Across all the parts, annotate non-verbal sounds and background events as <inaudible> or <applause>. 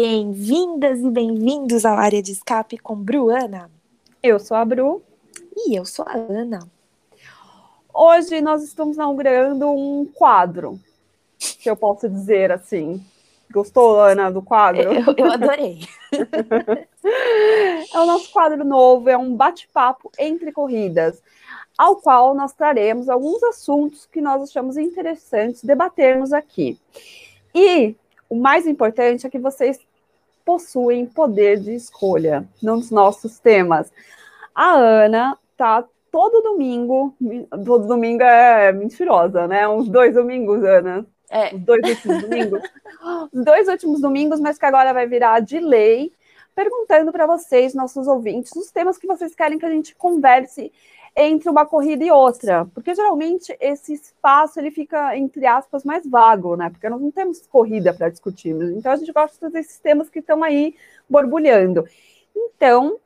Bem-vindas e bem-vindos ao Área de Escape com Bruana. Eu sou a Bru. E eu sou a Ana. Hoje nós estamos inaugurando um quadro, que eu posso dizer assim. Gostou, Ana, do quadro? Eu, eu adorei. <laughs> é o nosso quadro novo, é um bate-papo entre corridas, ao qual nós traremos alguns assuntos que nós achamos interessantes debatermos aqui. E o mais importante é que vocês possuem poder de escolha nos nossos temas. A Ana tá todo domingo, todo domingo é mentirosa, né? Uns dois domingos, Ana. É. Os dois últimos domingos. <laughs> Os dois últimos domingos, mas que agora vai virar de lei, perguntando para vocês, nossos ouvintes, os temas que vocês querem que a gente converse entre uma corrida e outra, porque geralmente esse espaço ele fica entre aspas mais vago, né? Porque nós não temos corrida para discutirmos. Então a gente gosta desses temas que estão aí borbulhando. Então,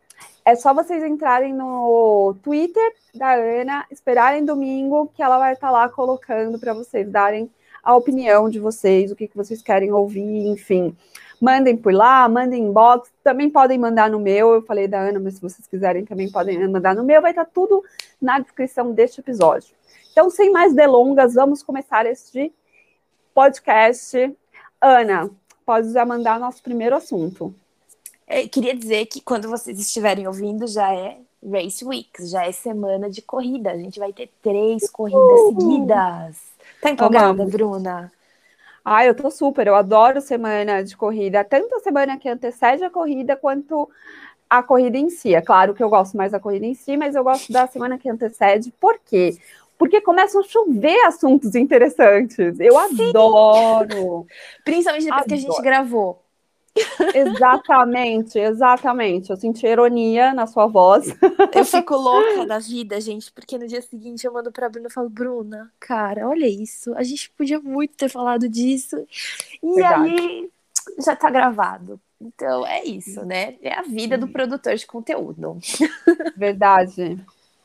é só vocês entrarem no Twitter da Ana, esperarem domingo, que ela vai estar tá lá colocando para vocês darem a opinião de vocês, o que, que vocês querem ouvir, enfim mandem por lá, mandem inbox, também podem mandar no meu, eu falei da Ana, mas se vocês quiserem também podem mandar no meu, vai estar tudo na descrição deste episódio. Então, sem mais delongas, vamos começar este podcast. Ana, pode já mandar nosso primeiro assunto. Eu queria dizer que quando vocês estiverem ouvindo, já é Race Week, já é semana de corrida. A gente vai ter três corridas seguidas. Tá empolgada, Bruna? Ah, eu tô super, eu adoro semana de corrida, tanto a semana que antecede a corrida quanto a corrida em si. É claro que eu gosto mais da corrida em si, mas eu gosto da semana que antecede. Por quê? Porque começam a chover assuntos interessantes. Eu Sim. adoro. Principalmente depois adoro. que a gente gravou. Exatamente, exatamente. Eu senti ironia na sua voz. Eu fico louca da vida, gente, porque no dia seguinte eu mando pra Bruna e falo, Bruna, cara, olha isso. A gente podia muito ter falado disso. E Verdade. aí já tá gravado. Então é isso, né? É a vida do produtor de conteúdo. Verdade.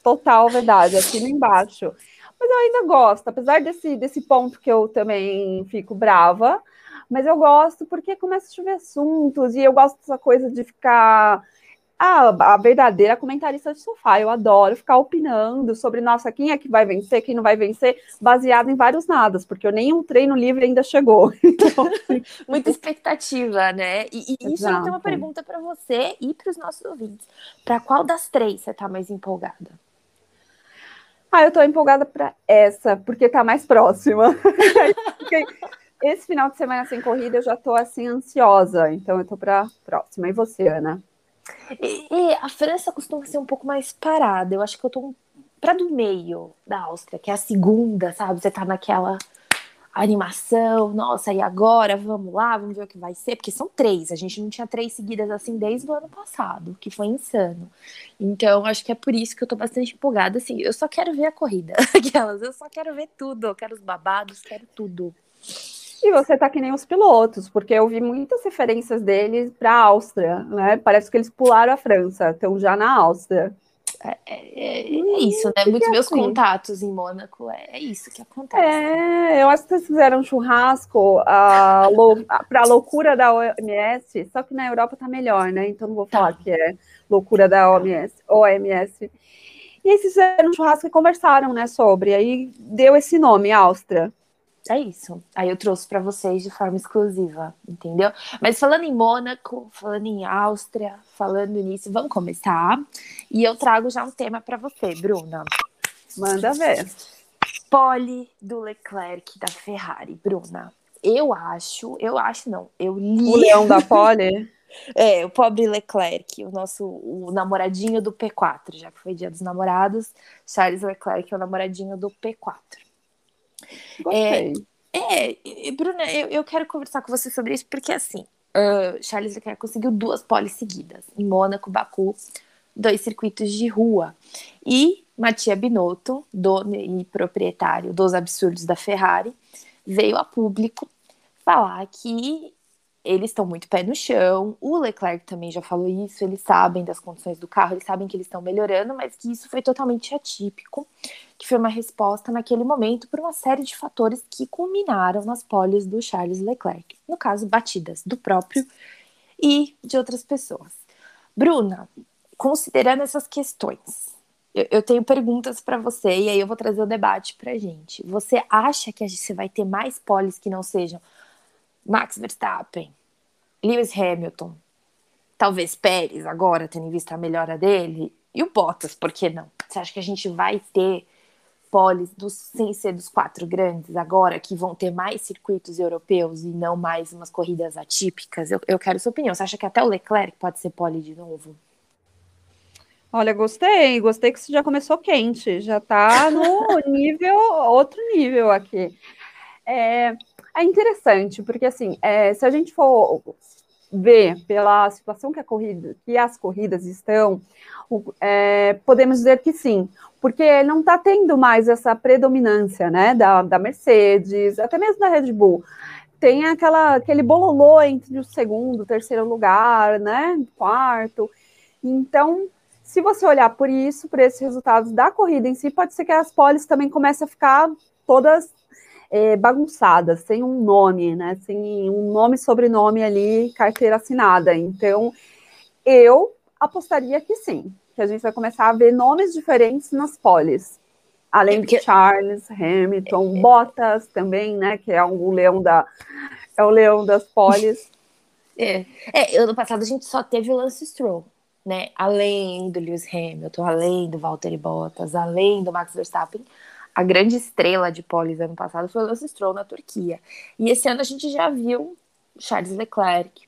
Total verdade. Aqui embaixo. Mas eu ainda gosto, apesar desse, desse ponto que eu também fico brava mas eu gosto porque começa a chover assuntos e eu gosto dessa coisa de ficar a, a verdadeira comentarista de sofá. Eu adoro ficar opinando sobre, nossa, quem é que vai vencer, quem não vai vencer, baseado em vários nadas, porque nenhum treino livre ainda chegou. <laughs> Então, <laughs> Muita expectativa, né? E, e isso é uma pergunta para você e para os nossos ouvintes. Para qual das três você está mais empolgada? Ah, eu estou empolgada para essa, porque está mais próxima. <laughs> Esse final de semana sem corrida eu já tô assim ansiosa, então eu tô para próxima. E você, Ana? E, e, a França costuma ser um pouco mais parada. Eu acho que eu tô para do meio da Áustria, que é a segunda, sabe? Você tá naquela animação, nossa, e agora vamos lá, vamos ver o que vai ser, porque são três, a gente não tinha três seguidas assim desde o ano passado, que foi insano. Então, acho que é por isso que eu tô bastante empolgada, assim, eu só quero ver a corrida, <laughs> aquelas, eu só quero ver tudo, eu quero os babados, quero tudo. E você tá que nem os pilotos, porque eu vi muitas referências deles para a Áustria, né? Parece que eles pularam a França, estão já na Áustria. É, é, é isso, né? Muitos meus assim. contatos em Mônaco, é, é, isso que acontece. É, eu acho que vocês fizeram um churrasco para a loucura da OMS, só que na Europa tá melhor, né? Então não vou falar tá. que é loucura da OMS. OMS. E aí vocês fizeram um churrasco e conversaram, né, sobre. Aí deu esse nome, Áustria. É isso. Aí eu trouxe para vocês de forma exclusiva, entendeu? Mas falando em Mônaco, falando em Áustria, falando nisso, vamos começar. E eu trago já um tema para você, Bruna. Manda ver. Pole do Leclerc da Ferrari, Bruna. Eu acho, eu acho não, eu li. O leão da Pole? <laughs> é, o pobre Leclerc, o nosso o namoradinho do P4, já que foi dia dos namorados. Charles Leclerc é o namoradinho do P4. Gostei. É, é Bruna, eu, eu quero conversar com você sobre isso, porque assim, uh, Charles Leclerc conseguiu duas poles seguidas, em Mônaco, Baku, dois circuitos de rua. E Mattia Binotto, dono e proprietário dos absurdos da Ferrari, veio a público falar que eles estão muito pé no chão. O Leclerc também já falou isso. Eles sabem das condições do carro, eles sabem que eles estão melhorando, mas que isso foi totalmente atípico, que foi uma resposta naquele momento por uma série de fatores que culminaram nas poles do Charles Leclerc. No caso, batidas do próprio e de outras pessoas. Bruna, considerando essas questões, eu, tenho perguntas para você e aí eu vou trazer o debate para gente. Você acha que você vai ter mais polis que não sejam Max Verstappen, Lewis Hamilton, talvez Pérez agora, tendo em vista a melhora dele, e o Bottas, por que não? Você acha que a gente vai ter polis dos, sem ser dos quatro grandes agora, que vão ter mais circuitos europeus e não mais umas corridas atípicas? Eu, eu quero sua opinião. Você acha que até o Leclerc pode ser pole de novo? Olha, gostei, gostei que você já começou quente, já está no <laughs> nível, outro nível aqui. É, é interessante, porque assim, é, se a gente for ver pela situação que, corrida, que as corridas estão, é, podemos dizer que sim, porque não está tendo mais essa predominância né, da, da Mercedes, até mesmo da Red Bull. Tem aquela, aquele bololô entre o segundo, terceiro lugar, né? Quarto. Então, se você olhar por isso, por esses resultados da corrida em si, pode ser que as poles também comecem a ficar todas é, bagunçadas, sem um nome, né? Sem um nome, sobrenome ali, carteira assinada. Então, eu apostaria que sim, que a gente vai começar a ver nomes diferentes nas poles. Além de Charles, Hamilton, é, Bottas também, né? Que é o leão da é o leão das poles. <laughs> É. é, ano passado a gente só teve o Lance Stroll né? Além do Lewis Hamilton, além do Valtteri Bottas, além do Max Verstappen, a grande estrela de polis ano passado foi o Lance Stroll na Turquia. E esse ano a gente já viu Charles Leclerc.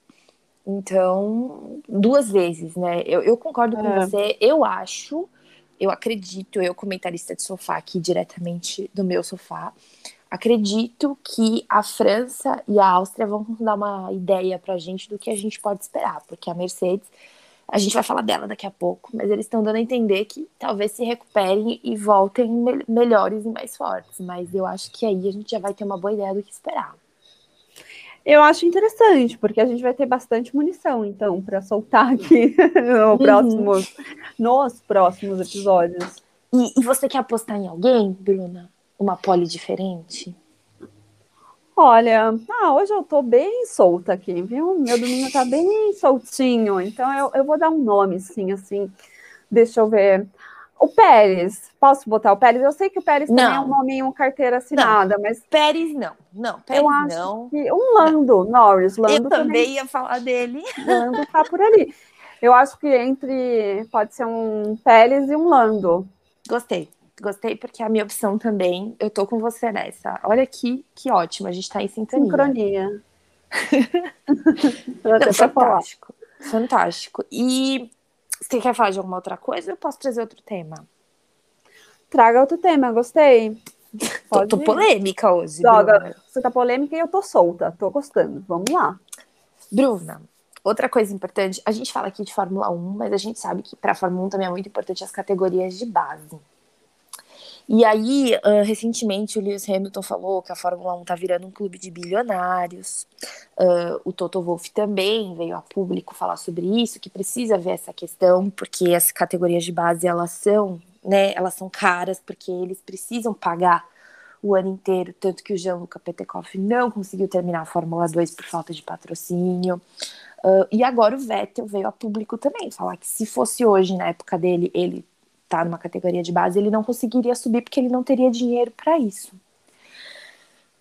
Então, duas vezes, né? Eu, eu concordo com é. você. Eu acho, eu acredito, eu comentarista de sofá aqui diretamente do meu sofá, acredito que a França e a Áustria vão dar uma ideia pra gente do que a gente pode esperar, porque a Mercedes a gente vai falar dela daqui a pouco, mas eles estão dando a entender que talvez se recuperem e voltem me melhores e mais fortes. Mas eu acho que aí a gente já vai ter uma boa ideia do que esperar. Eu acho interessante, porque a gente vai ter bastante munição, então, para soltar aqui <laughs> no uhum. próximos, nos próximos episódios. E, e você quer apostar em alguém, Bruna? Uma pole diferente? Olha, ah, hoje eu tô bem solta aqui, viu? Meu domingo tá bem soltinho, então eu, eu vou dar um nome, sim, assim. Deixa eu ver. O Pérez, posso botar o Pérez? Eu sei que o Pérez não. também é um nominho carteira assinada, não. mas. Pérez não, não, Pérez eu acho não. Que um Lando, não. Norris, Lando. Eu também, também ia falar dele. Lando tá por ali. Eu acho que entre. Pode ser um Pérez e um Lando. Gostei. Gostei porque é a minha opção também. Eu tô com você nessa. Olha que, que ótimo, a gente tá em sintonia. Sincronia. <laughs> Não, fantástico. Fantástico. E você quer falar de alguma outra coisa? Eu posso trazer outro tema. Traga outro tema, gostei. <laughs> Tô, tô, polêmica hoje. Joga, você tá polêmica e eu tô solta. Tô gostando. Vamos lá. Bruna, outra coisa importante, a gente fala aqui de Fórmula 1, mas a gente sabe que para a Fórmula 1 também é muito importante as categorias de base. E aí, uh, recentemente, o Lewis Hamilton falou que a Fórmula 1 tá virando um clube de bilionários. Uh, o Toto Wolff também veio a público falar sobre isso, que precisa ver essa questão, porque as categorias de base, elas são, né, elas são caras, porque eles precisam pagar o ano inteiro, tanto que o Jean-Luc Petekoff não conseguiu terminar a Fórmula 2 por falta de patrocínio. Uh, e agora o Vettel veio a público também falar que se fosse hoje, na época dele, ele tá numa categoria de base, ele não conseguiria subir porque ele não teria dinheiro para isso.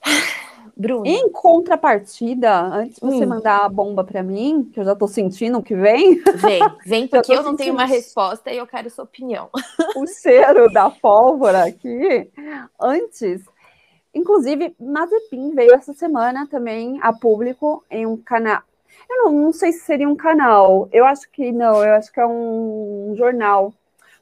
<sighs> Bruno. Em contrapartida, antes de você hum. mandar a bomba para mim, que eu já tô sentindo que vem. <laughs> Vem, vem, porque eu, eu não tenho uma resposta e eu quero sua opinião. <laughs> O cheiro da pólvora aqui. Antes, inclusive, Mazepin veio essa semana também a público em um canal. Eu não, não sei se seria um canal, eu acho que não, eu acho que é um jornal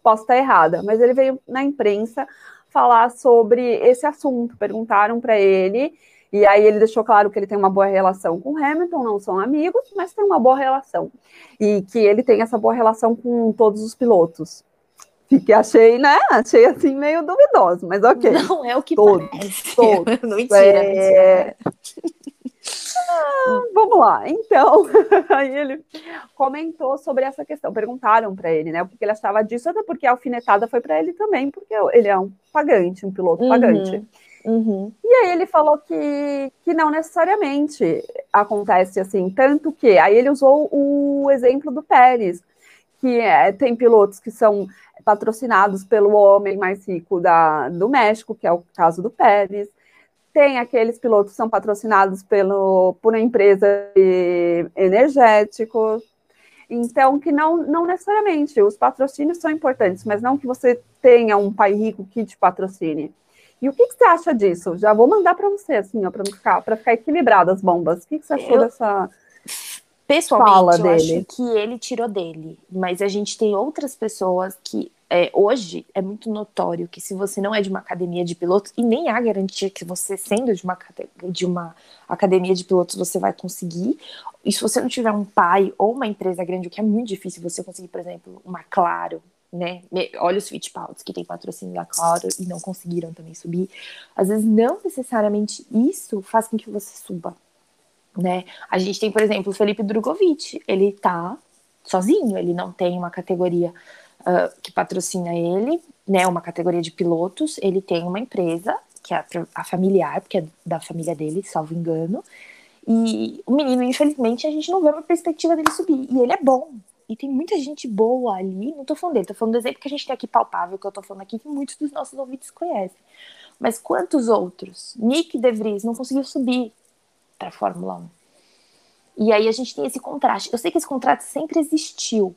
posso estar errada, mas ele veio na imprensa falar sobre esse assunto. Perguntaram para ele, e aí ele deixou claro que ele tem uma boa relação com Hamilton, não são amigos, mas tem uma boa relação. E que ele tem essa boa relação com todos os pilotos. Que achei, né? Achei assim meio duvidoso, mas ok. Não é o que todos, parece. <laughs> Todos. não, mentira, é... mentira. Ah, vamos lá. Então, <laughs> aí ele comentou sobre essa questão. Perguntaram para ele, né, o que ele achava disso, até porque a alfinetada foi para ele também, porque ele é um pagante, um piloto uhum. pagante. Uhum. E aí ele falou que, que não necessariamente. acontece assim, tanto que aí ele usou o exemplo do Pérez, que é, tem pilotos que são patrocinados pelo homem mais rico da, do México, que é o caso do Pérez. Tem aqueles pilotos que são patrocinados pelo, por uma empresa energética. Então, que não, não necessariamente, os patrocínios são importantes, mas não que você tenha um pai rico que te patrocine. E o que, que você acha disso? Já vou mandar para você, assim, para ficar, ficar equilibrado as bombas. O que, que você achou eu, dessa pessoalmente, fala eu dele? acho que ele tirou dele. Mas a gente tem outras pessoas que é, hoje é muito notório que se você não é de uma academia de pilotos, e nem há garantia que você, sendo de uma, de uma academia de pilotos, você vai conseguir, e se você não tiver um pai ou uma empresa grande, o que é muito difícil você conseguir, por exemplo, uma Claro, né? Olha os Fittipaldi que tem patrocínio da Claro e não conseguiram também subir. Às vezes, não necessariamente isso faz com que você suba, né? A gente tem, por exemplo, o Felipe Drogovic, ele tá sozinho, ele não tem uma categoria uh, que patrocina ele, né, uma categoria de pilotos, ele tem uma empresa, que é a, a familiar, porque é da família dele, salvo engano, e o menino, infelizmente, a gente não vê uma perspectiva dele subir, e ele é bom, e tem muita gente boa ali, não tô falando dele, tô falando do exemplo que a gente tem aqui palpável, que eu tô falando aqui, que muitos dos nossos ouvintes conhecem. Mas quantos outros? Nick De Vries não conseguiu subir para a Fórmula 1. E aí a gente tem esse contraste. Eu sei que esse contraste sempre existiu,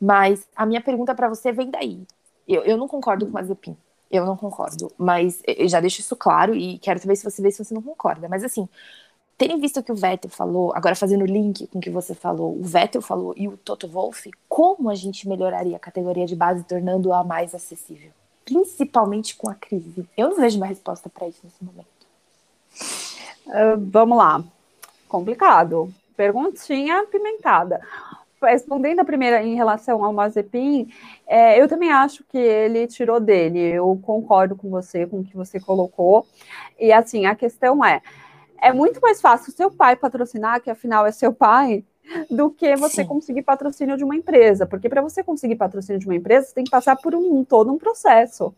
mas a minha pergunta para você vem daí. Eu, eu não concordo com Mazepin. Eu não concordo. Mas eu já deixo isso claro e quero saber se você vê se você não concorda. Mas assim, tendo visto o que o Vettel falou, agora fazendo o link com o que você falou, o Vettel falou e o Toto Wolff, como a gente melhoraria a categoria de base tornando-a mais acessível? Principalmente com a crise. Eu não vejo uma resposta para isso nesse momento. Uh, vamos lá. Complicado. Perguntinha pimentada respondendo a primeira em relação ao Mazepin, é, eu também acho que ele tirou dele. Eu concordo com você, com o que você colocou. E assim, a questão é: é muito mais fácil seu pai patrocinar, que afinal é seu pai, do que você Sim. conseguir patrocínio de uma empresa. Porque para você conseguir patrocínio de uma empresa, você tem que passar por um todo um processo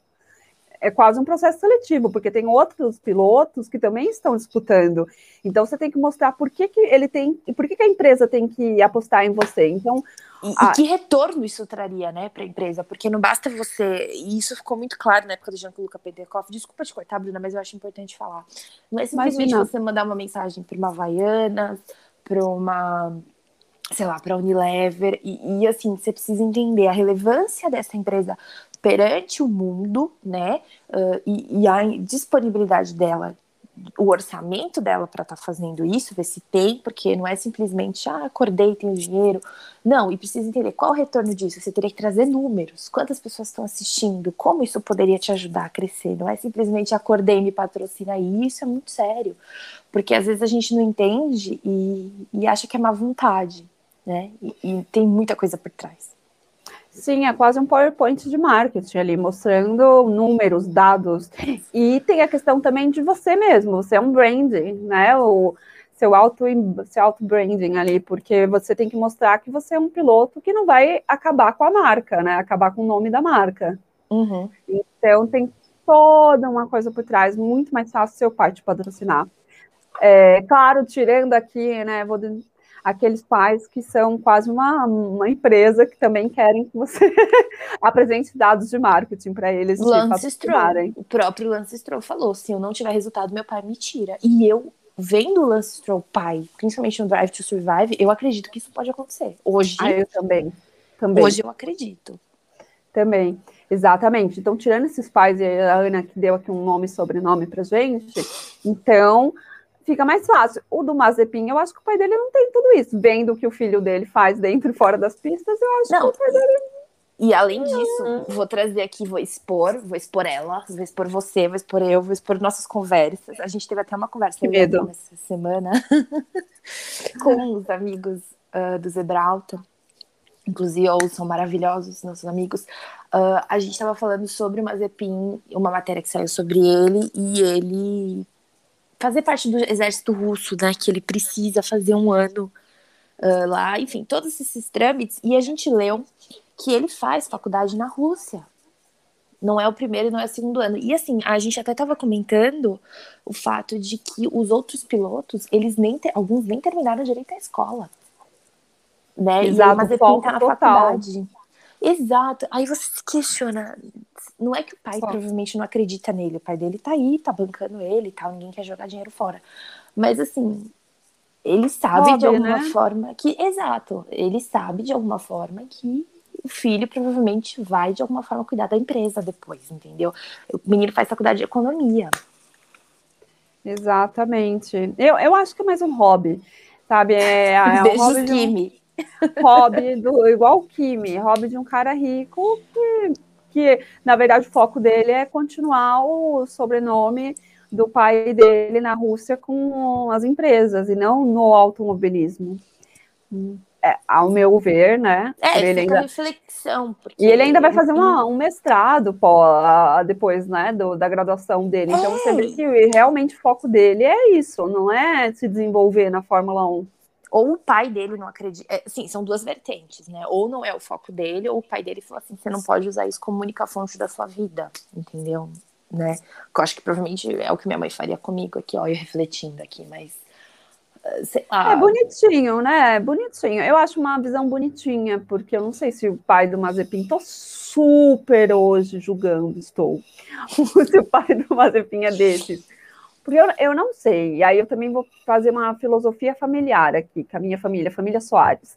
é quase um processo seletivo, porque tem outros pilotos que também estão disputando. Então você tem que mostrar por que, que ele tem, por que, que a empresa tem que apostar em você. Então e, e que retorno isso traria, né, para a empresa? Porque não basta você, e isso ficou muito claro na época do Jean-Luc Peterkoff. Desculpa te cortar, Bruna, mas eu acho importante falar. Não é simplesmente Imagina. você mandar uma mensagem para uma Havaianas, para uma sei lá, para a Unilever, e, e, assim, você precisa entender a relevância dessa empresa perante o mundo, né? Uh, e, e, a disponibilidade dela, o orçamento dela para estar tá fazendo isso, ver se tem, porque não é simplesmente, ah, acordei, tenho dinheiro. Não, e precisa entender qual o retorno disso. Você teria que trazer números, quantas pessoas estão assistindo, como isso poderia te ajudar a crescer. Não é simplesmente acordei, me patrocina. E isso é muito sério, porque às vezes a gente não entende e, e acha que é má vontade, né? e, e tem muita coisa por trás. Sim, é quase um PowerPoint de marketing ali, mostrando números, dados. E tem a questão também de você mesmo, você é um branding, né? O seu auto, seu auto branding ali, porque você tem que mostrar que você é um piloto que não vai acabar com a marca, né? Acabar com o nome da marca. Uhum. Então tem toda uma coisa por trás, muito mais fácil seu pai te patrocinar. É, claro, tirando aqui, né? Vou aqueles pais que são quase uma, uma empresa que também querem que você <laughs> apresente dados de marketing para eles. Lance Stroll, o próprio Lance Stroll falou, se eu não tiver resultado, meu pai me tira. E eu, vendo o Lance Stroll pai, principalmente no Drive to Survive, eu acredito que isso pode acontecer. Hoje, ah, eu também. também. Hoje eu acredito. Também, exatamente. Então, tirando esses pais, e a Ana que deu aqui um nome e sobrenome para gente, então fica mais fácil. O do Mazepin, eu acho que o pai dele não tem tudo isso. Vendo o que o filho dele faz dentro e fora das pistas, eu acho não. que o pai dele. E além disso, uhum. vou trazer aqui, vou expor, vou expor ela, vou expor você, vou expor eu, vou expor nossas conversas. A gente teve até uma conversa essa semana <laughs> com os amigos uh, do Zebralto. Inclusive, ou são maravilhosos, nossos amigos. Uh, a gente estava falando sobre o Mazepin, uma matéria que saiu sobre ele, e ele fazer parte do exército russo, né? Que ele precisa fazer um ano uh, lá, enfim, todos esses trâmites. E a gente leu que ele faz faculdade na Rússia. Não é o primeiro e não é o segundo ano. E assim, a gente até estava comentando o fato de que os outros pilotos, eles nem alguns nem terminaram direito a escola. Né? Exato, e mas ele tá na total. faculdade. Exato. Aí você se questiona. Não é que o pai provavelmente não acredita nele. O pai dele tá aí, tá bancando ele e tal. Ninguém quer jogar dinheiro fora. Mas assim, ele sabe de alguma né? forma que. Exato. Ele sabe de alguma forma que o filho provavelmente vai de alguma forma cuidar da empresa depois, entendeu? O menino faz faculdade de economia. Exatamente. Eu, eu acho que é mais um hobby, sabe? É, é um <laughs> hobby de hobby do, igual o Kimi, hobby de um cara rico que, que, na verdade, o foco dele é continuar o sobrenome do pai dele na Rússia com as empresas e não no automobilismo. É, ao meu ver, né? É, ele ainda... reflexão. E ele ainda vai fazer uma, um mestrado pô, depois, né, do, da graduação dele. Então é. você vê que realmente o foco dele é isso, não é se desenvolver na Fórmula 1. Ou o pai dele não acredita. É, sim, são duas vertentes, né? Ou não é o foco dele, ou o pai dele falou assim: você não pode usar isso como única fonte da sua vida, entendeu? Né? Eu acho que provavelmente é o que minha mãe faria comigo aqui, ó, eu refletindo aqui, mas é bonitinho, né? Bonitinho. Eu acho uma visão bonitinha, porque eu não sei se o pai do Mazepin, tô super hoje julgando, estou. <laughs> se o pai do Mazepin é desses. Porque eu, eu não sei. E aí eu também vou fazer uma filosofia familiar aqui, com a minha família, família Soares.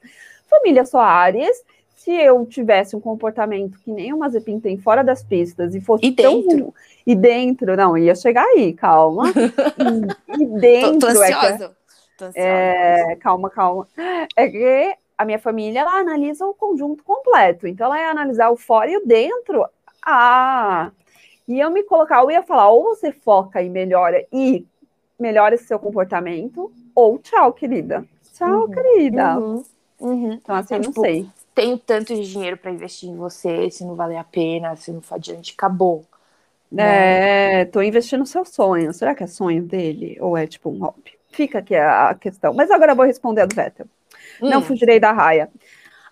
Família Soares, se eu tivesse um comportamento que nem o Mazepin tem fora das pistas e fosse e dentro. Tão, e dentro, não, ia chegar aí, calma. <laughs> e, e dentro. Tô, tô é ansiosa. É é, calma, calma. É que a minha família ela analisa o conjunto completo. Então, ela ia analisar o fora e o dentro. Ah! E eu me colocar, eu ia falar, ou você foca e melhora e melhora seu comportamento, ou tchau, querida. Tchau, uhum, querida. Uhum, uhum. Então, assim, não tipo, sei. Tenho tanto de dinheiro para investir em você, se não valer a pena, se não for adiante, acabou. Né? É, tô investindo no seu sonho. Será que é sonho dele? Ou é tipo um hobby? Fica aqui a questão. Mas agora eu vou responder a do Vettel. Hum. Não fugirei da raia.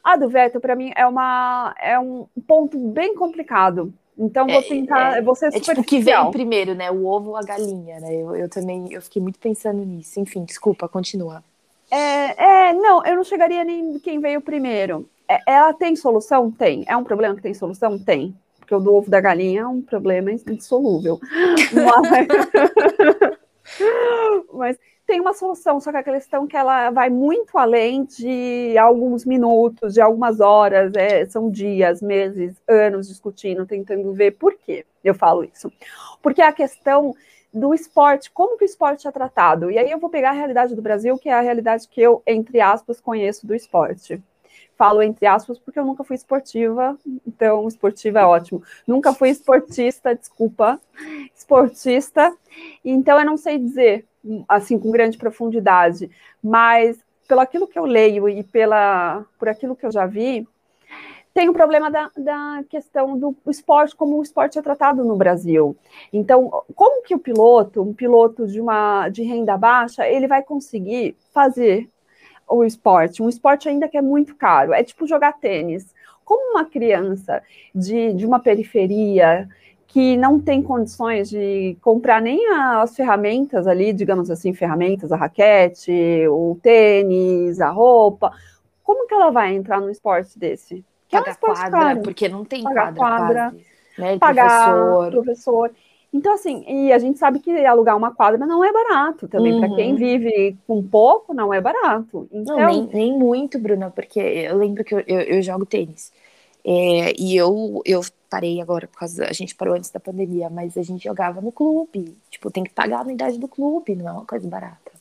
A do Vettel, para mim, é, uma, é um ponto bem complicado. Então, vou é, tentar. É, você é tipo que vem primeiro, né? O ovo ou a galinha, né? Eu, eu também eu fiquei muito pensando nisso. Enfim, desculpa, continua. É, é, não, eu não chegaria nem quem veio primeiro. É, ela tem solução? Tem. É um problema que tem solução? Tem. Porque o do ovo da galinha é um problema insolúvel. <laughs> Mas, <laughs> mas tem uma solução, só que a questão é que ela vai muito além de alguns minutos, de algumas horas, é, são dias, meses, anos discutindo, tentando ver por que eu falo isso. Porque a questão do esporte, como que o esporte é tratado? E aí eu vou pegar a realidade do Brasil, que é a realidade que eu, entre aspas, conheço do esporte. Falo entre aspas porque eu nunca fui esportiva, então esportiva é ótimo. Nunca fui esportista, desculpa, esportista, então eu não sei dizer assim com grande profundidade, mas pelo aquilo que eu leio e pela por aquilo que eu já vi, tem o um problema da, da questão do esporte, como o esporte é tratado no Brasil. Então, como que o piloto, um piloto de uma de renda baixa, ele vai conseguir fazer o esporte? Um esporte ainda que é muito caro. É tipo jogar tênis. Como uma criança de, de uma periferia que não tem condições de comprar nem as ferramentas ali, digamos assim, ferramentas, a raquete, o tênis, a roupa. Como que ela vai entrar num esporte desse? Que é um quadra, caro. porque não tem pagar quadra, quadra né? pagar professor. professor. Então, assim, e a gente sabe que alugar uma quadra não é barato também. Uhum. Para quem vive com pouco, não é barato. Então... Não, nem, nem muito, Bruna, porque eu lembro que eu, eu, eu jogo tênis. É, e eu, eu parei agora por causa. A gente parou antes da pandemia, mas a gente jogava no clube. Tipo, tem que pagar a anuidade do clube, não é uma coisa barata.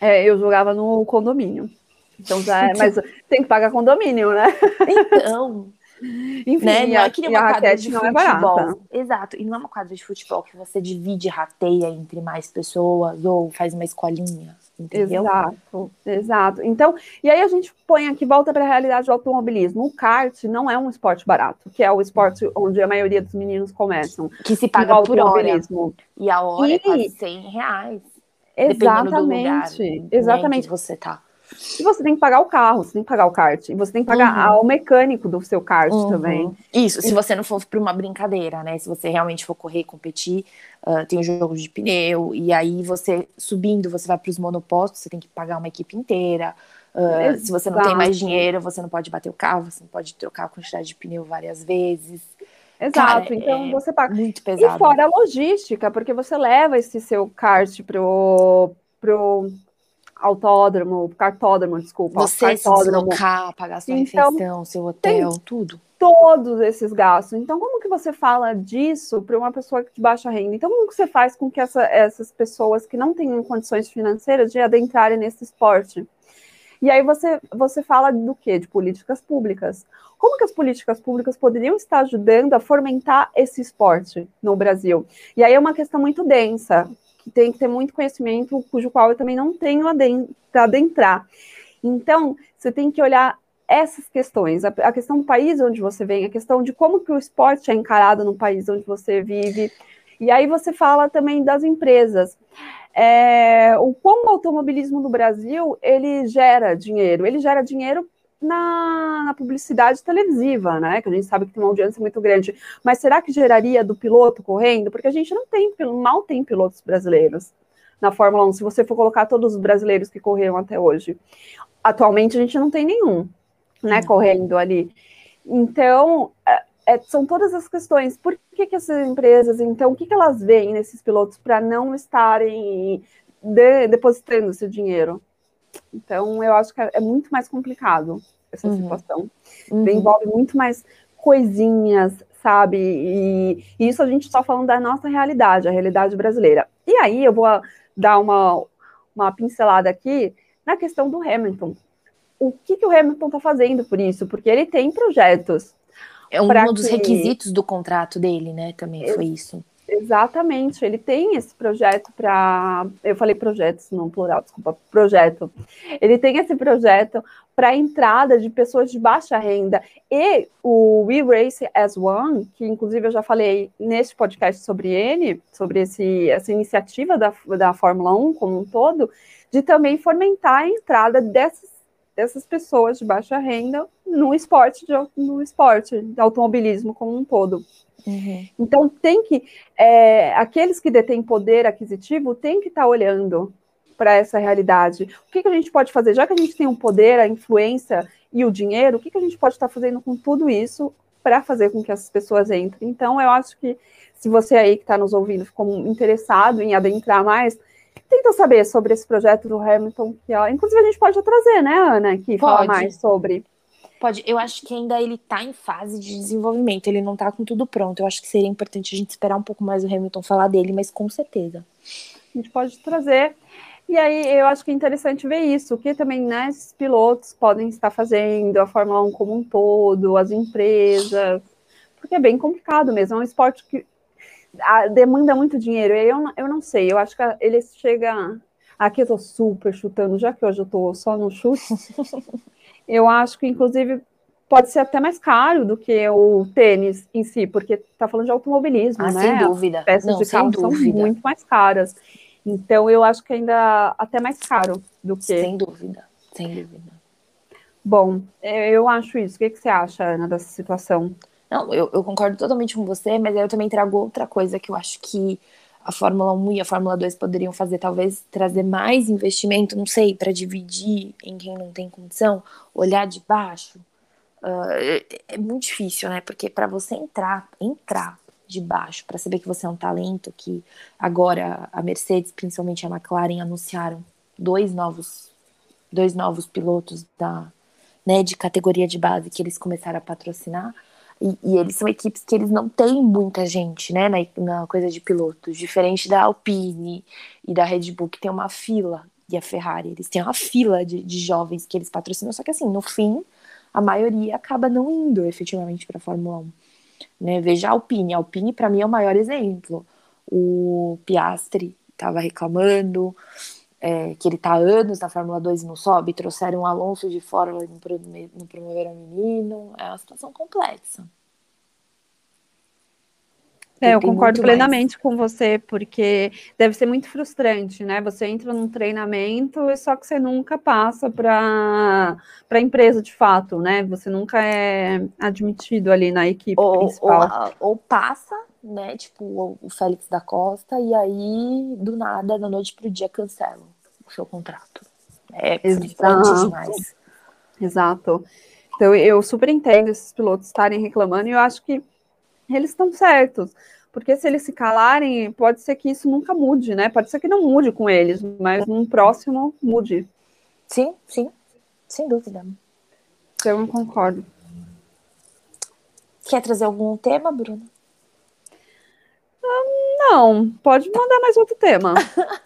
É, eu jogava no condomínio. Então já é, mas tem que pagar condomínio, né? Então. <laughs> Enfim, né? não é que nem uma quadra de é futebol. É Exato. E não é uma quadra de futebol que você divide rateia entre mais pessoas ou faz uma escolinha. Entendeu? Exato, exato. Então, e aí a gente põe aqui, volta para a realidade do automobilismo. O kart não é um esporte barato, que é o esporte onde a maioria dos meninos começam. Que se paga por hora. E a hora e... é quase 100 reais. Exatamente. Lugar, exatamente. Né, que você tá. E você tem que pagar o carro, você tem que pagar o kart, e você tem que pagar uhum. o mecânico do seu kart uhum. também. Isso, se você não for para uma brincadeira, né? Se você realmente for correr, competir, uh, tem o jogo de pneu, e aí você subindo, você vai para os monopostos, você tem que pagar uma equipe inteira. Uh, se você não tem mais dinheiro, você não pode bater o carro, você não pode trocar a quantidade de pneu várias vezes. Exato, Cara, então é você paga. Muito pesado. E fora a logística, porque você leva esse seu kart pro, pro autódromo, cartódromo, desculpa. Você cartódromo. se deslocar, pagar sua então, refeição, seu hotel, tudo. Todos esses gastos. Então, como que você fala disso para uma pessoa de baixa renda? Então, como que você faz com que essa, essas pessoas que não têm condições financeiras de adentrarem nesse esporte? E aí você, você fala do quê? De políticas públicas. Como que as políticas públicas poderiam estar ajudando a fomentar esse esporte no Brasil? E aí é uma questão muito densa, que tem que ter muito conhecimento, cujo qual eu também não tenho para adentrar. Então, você tem que olhar essas questões, a, a, questão do país onde você vem, a questão de como que o esporte é encarado no país onde você vive, e aí você fala também das empresas é, o como o automobilismo no Brasil ele gera dinheiro. Ele gera dinheiro na, na, publicidade televisiva, né? Que a gente sabe que tem uma audiência muito grande. Mas será que geraria do piloto correndo? Porque a gente não tem, mal tem pilotos brasileiros na Fórmula 1, se você for colocar todos os brasileiros que correram até hoje. Atualmente a gente não tem nenhum, né, correndo ali. Então, é, é, são todas as questões. Por que, que essas empresas, então, o que, que elas veem nesses pilotos para não estarem de, depositando esse dinheiro? Então, eu acho que é, é muito mais complicado essa uhum. situação. Uhum. Envolve muito mais coisinhas, sabe? E, e, isso a gente está falando da nossa realidade, a realidade brasileira. E aí eu vou dar uma, uma pincelada aqui na questão do Hamilton. O que, que o Hamilton está fazendo por isso? Porque ele tem projetos é um dos que... requisitos do contrato dele, né? Também foi isso. Exatamente, ele tem esse projeto para. Eu falei projetos, não plural, desculpa, projeto. Ele tem esse projeto para entrada de pessoas de baixa renda. E o We Race as One, que inclusive eu já falei neste podcast sobre ele, sobre esse, essa iniciativa da, da Fórmula 1 como um todo, de também fomentar a entrada dessas dessas pessoas de baixa renda no esporte, de, no esporte de automobilismo como um todo. Uhum. Então tem que é, aqueles que detêm poder aquisitivo têm que estar tá olhando para essa realidade. O que, que, a gente pode fazer? Já que a gente tem o poder, a influência e o dinheiro, o que, que a gente pode estar tá fazendo com tudo isso para fazer com que essas pessoas entrem? Então eu acho que se você aí que está nos ouvindo ficou interessado em adentrar mais, tenta saber sobre esse projeto do Hamilton, que ó, inclusive a gente pode trazer, né, Ana, que fala mais sobre. Pode, eu acho que ainda ele está em fase de desenvolvimento, ele não está com tudo pronto. Eu acho que seria importante a gente esperar um pouco mais o Hamilton falar dele, mas com certeza. A gente pode trazer. E aí eu acho que é interessante ver isso, o que também né, esses pilotos podem estar fazendo, a Fórmula 1 como um todo, as empresas, porque é bem complicado mesmo, é um esporte que a, demanda muito dinheiro. Eu, eu não sei, eu acho que ele chega. Aqui eu tô super chutando, já que hoje eu tô só no chute. <laughs> eu acho que, inclusive, pode ser até mais caro do que o tênis em si, porque tá falando de automobilismo, ah, né? Sem dúvida. As peças não, de carro são muito mais caras. Então, eu acho que ainda até mais caro do que. Sem dúvida, sem dúvida. Bom, eu acho isso. O que, que você acha, Ana, dessa situação? Não, eu, eu concordo totalmente com você, mas eu também trago outra coisa que eu acho que a Fórmula 1 e a Fórmula 2 poderiam fazer, talvez trazer mais investimento, não sei, para dividir em quem não tem condição, olhar de baixo. Uh, é, é, muito difícil, né? Porque para você entrar, entrar de baixo, para saber que você é um talento, que agora a Mercedes, principalmente a McLaren, anunciaram dois novos, dois novos pilotos da, né, de categoria de base que eles começaram a patrocinar. E, e, eles são equipes que eles não têm muita gente, né, na, na, coisa de pilotos, diferente da Alpine e da Red Bull, que tem uma fila, e a Ferrari, eles têm uma fila de, de jovens que eles patrocinam, só que assim, no fim, a maioria acaba não indo efetivamente para a Fórmula 1. Né? Veja a Alpine, a Alpine para mim é o maior exemplo. O Piastri estava reclamando, é, que ele está há anos na Fórmula 2 e não sobe, trouxeram o Alonso de fora e não promoveram o menino. É uma situação complexa. É, eu concordo plenamente mais. com você, porque deve ser muito frustrante, né? Você entra num treinamento e só que você nunca passa para a empresa de fato, né? Você nunca é admitido ali na equipe ou, principal. Ou, ou passa, né? Tipo, o Félix da Costa, e aí, do nada, da noite para o dia, cancelam o seu contrato. É demais. Exato. Então, eu super entendo esses pilotos estarem reclamando, e eu acho que eles estão certos. Porque se eles se calarem, pode ser que isso nunca mude, né? Pode ser que não mude com eles, mas num próximo mude. Sim, sim, sem dúvida. Então, eu concordo. Quer trazer algum tema, Bruno? não, pode mandar mais outro tema. <laughs>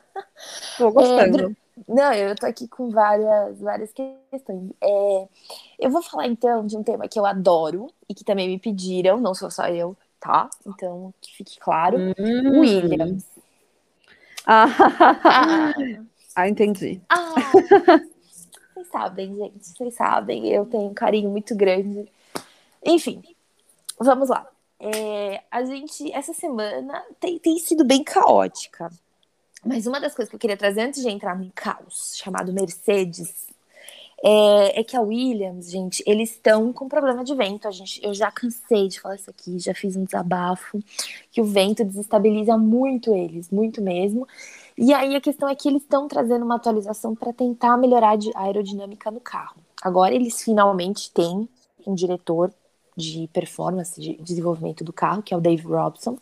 Tô gostando. É, não, eu tô aqui com várias, várias questões. É, eu vou falar então de um tema que eu adoro e que também me pediram, não sou só eu, tá? Então, que fique claro. Hum. Williams. Ah, ah. ah entendi. Ah, vocês sabem, gente, vocês sabem, eu tenho um carinho muito grande. Enfim, vamos lá. É, a gente, essa semana tem, tem sido bem caótica. Mas uma das coisas que eu queria trazer antes de entrar num caos chamado Mercedes é, é, que a Williams, gente, eles estão com problema de vento. A gente, eu já cansei de falar isso aqui, já fiz um desabafo, que o vento desestabiliza muito eles, muito mesmo. E aí a questão é que eles estão trazendo uma atualização para tentar melhorar a aerodinâmica no carro. Agora eles finalmente têm um diretor de performance, de desenvolvimento do carro, que é o Dave Robson.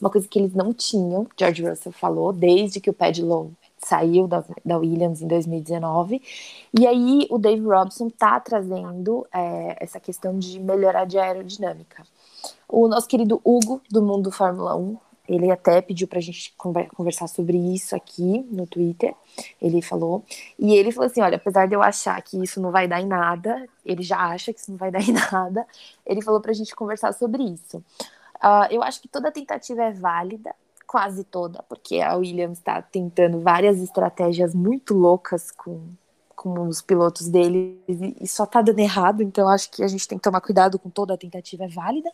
Uma coisa que eles não tinham, George Russell falou, desde que o Paddy Lowe saiu da, da Williams em 2019. E aí o Dave Robson está trazendo é, essa questão de melhorar de aerodinâmica. O nosso querido Hugo, do Mundo Fórmula 1, ele até pediu para a gente conversar sobre isso aqui no Twitter. Ele falou. E ele falou assim: olha, apesar de eu achar que isso não vai dar em nada, ele já acha que isso não vai dar em <laughs> nada. Ele falou para a gente conversar sobre isso. Uh, eu acho que toda tentativa é válida, quase toda, porque a Williams está tentando várias estratégias muito loucas com, com os pilotos dele e, só está dando errado. Então acho que a gente tem que tomar cuidado com toda a tentativa é válida.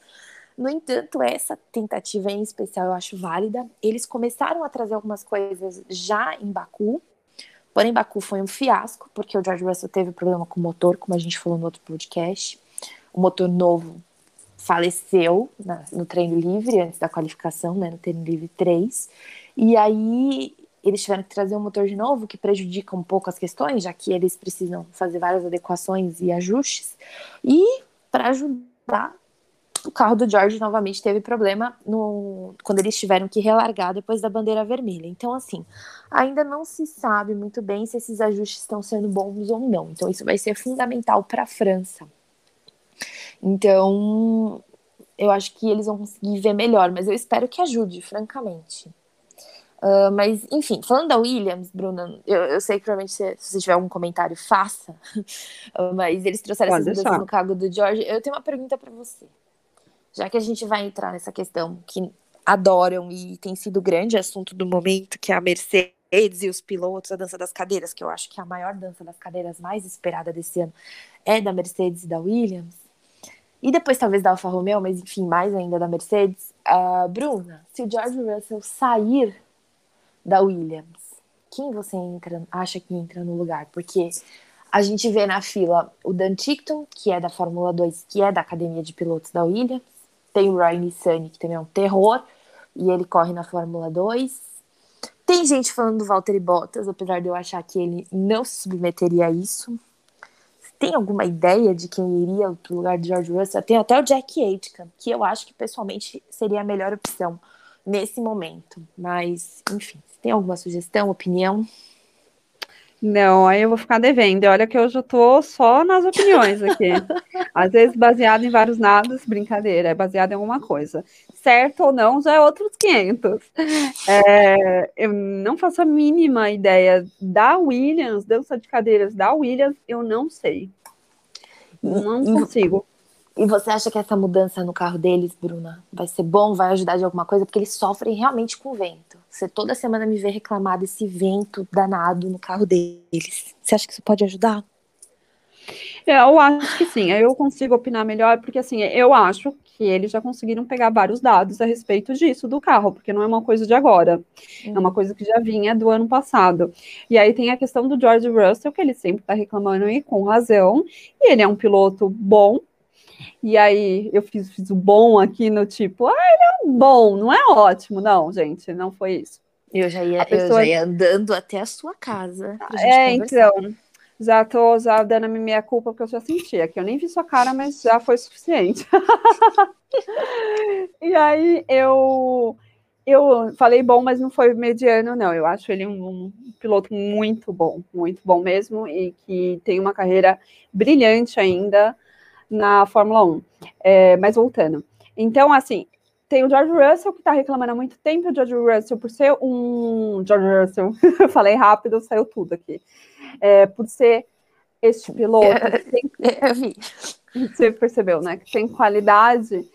No entanto, essa tentativa em especial eu acho válida. Eles começaram a trazer algumas coisas já em Baku, porém Baku foi um fiasco, porque o George Russell teve problema com o motor, como a gente falou no outro podcast. O motor novo faleceu na, no treino livre, antes da qualificação, né, no treino livre 3. E aí eles tiveram que trazer um motor de novo, que prejudica um pouco as questões, já que eles precisam fazer várias adequações e ajustes. E para ajudar o carro do George novamente teve problema no, quando eles tiveram que relargar depois da bandeira vermelha. Então, assim, ainda não se sabe muito bem se esses ajustes estão sendo bons ou não. Então, isso vai ser fundamental para a França. Então, eu acho que eles vão conseguir ver melhor, mas eu espero que ajude, francamente. Uh, mas, enfim, falando da Williams, Bruna, eu, eu sei que provavelmente se, se você tiver algum comentário, faça. Uh, <laughs> mas eles trouxeram Pode essas mudanças no cargo do George. Eu tenho uma pergunta para você já que a gente vai entrar nessa questão que adoram e tem sido grande assunto do momento, que é a Mercedes e os pilotos, a dança das cadeiras, que eu acho que é a maior dança das cadeiras mais esperada desse ano é da Mercedes e da Williams. E depois talvez da Alfa Romeo, mas enfim, mais ainda da Mercedes. Uh, Bruna, se o George Russell sair da Williams, quem você entra, acha que entra no lugar? Porque a gente vê na fila o Dan Tickton, que é da Fórmula 2, que é da Academia de Pilotos da Williams, tem o Ryan Nissany, que também é um terror, e ele corre na Fórmula 2. Tem gente falando do Valtteri Bottas, apesar de eu achar que ele não se submeteria a isso. Tem alguma ideia de quem iria para o lugar de George Russell? Tem até o Jack Aitken, que eu acho que pessoalmente seria a melhor opção nesse momento. Mas, enfim, tem alguma sugestão, opinião? Não, aí eu vou ficar devendo. Olha que hoje eu tô só nas opiniões aqui. Às vezes baseado em vários nados, brincadeira, é baseado em alguma coisa. Certo ou não, já é outros 500. É, eu não faço a mínima ideia da Williams, dança de cadeiras da Williams, eu não sei. Não consigo. E você acha que essa mudança no carro deles, Bruna, vai ser bom, vai ajudar de alguma coisa? Porque eles sofrem realmente com vento. Você toda semana me vê reclamar desse vento danado no carro deles. Você acha que isso pode ajudar? É, eu acho que sim. Eu consigo opinar melhor, porque assim, eu acho que eles já conseguiram pegar vários dados a respeito disso do carro, porque não é uma coisa de agora, uhum. é uma coisa que já vinha do ano passado. E aí tem a questão do George Russell, que ele sempre está reclamando e com razão, e ele é um piloto bom. E aí eu fiz, fiz o bom aqui no tipo, ah, ele é um bom, não é ótimo, não, gente, não foi isso. Eu já ia, pessoa... eu já ia andando até a sua casa. É, então já tô já dando a minha culpa porque eu já sentia que eu nem vi sua cara, mas já foi suficiente. <laughs> e aí eu eu falei bom, mas não foi mediano, não. Eu acho ele um, um, piloto muito bom, muito bom mesmo, e que tem uma carreira brilhante ainda na Fórmula 1. É, mas voltando. Então, assim, tem o George Russell, que está reclamando há muito tempo, o George Russell, por ser um. George Russell, <laughs> falei rápido, saiu tudo aqui é, por ser este piloto, é, tem, você percebeu, né? Que tem qualidade,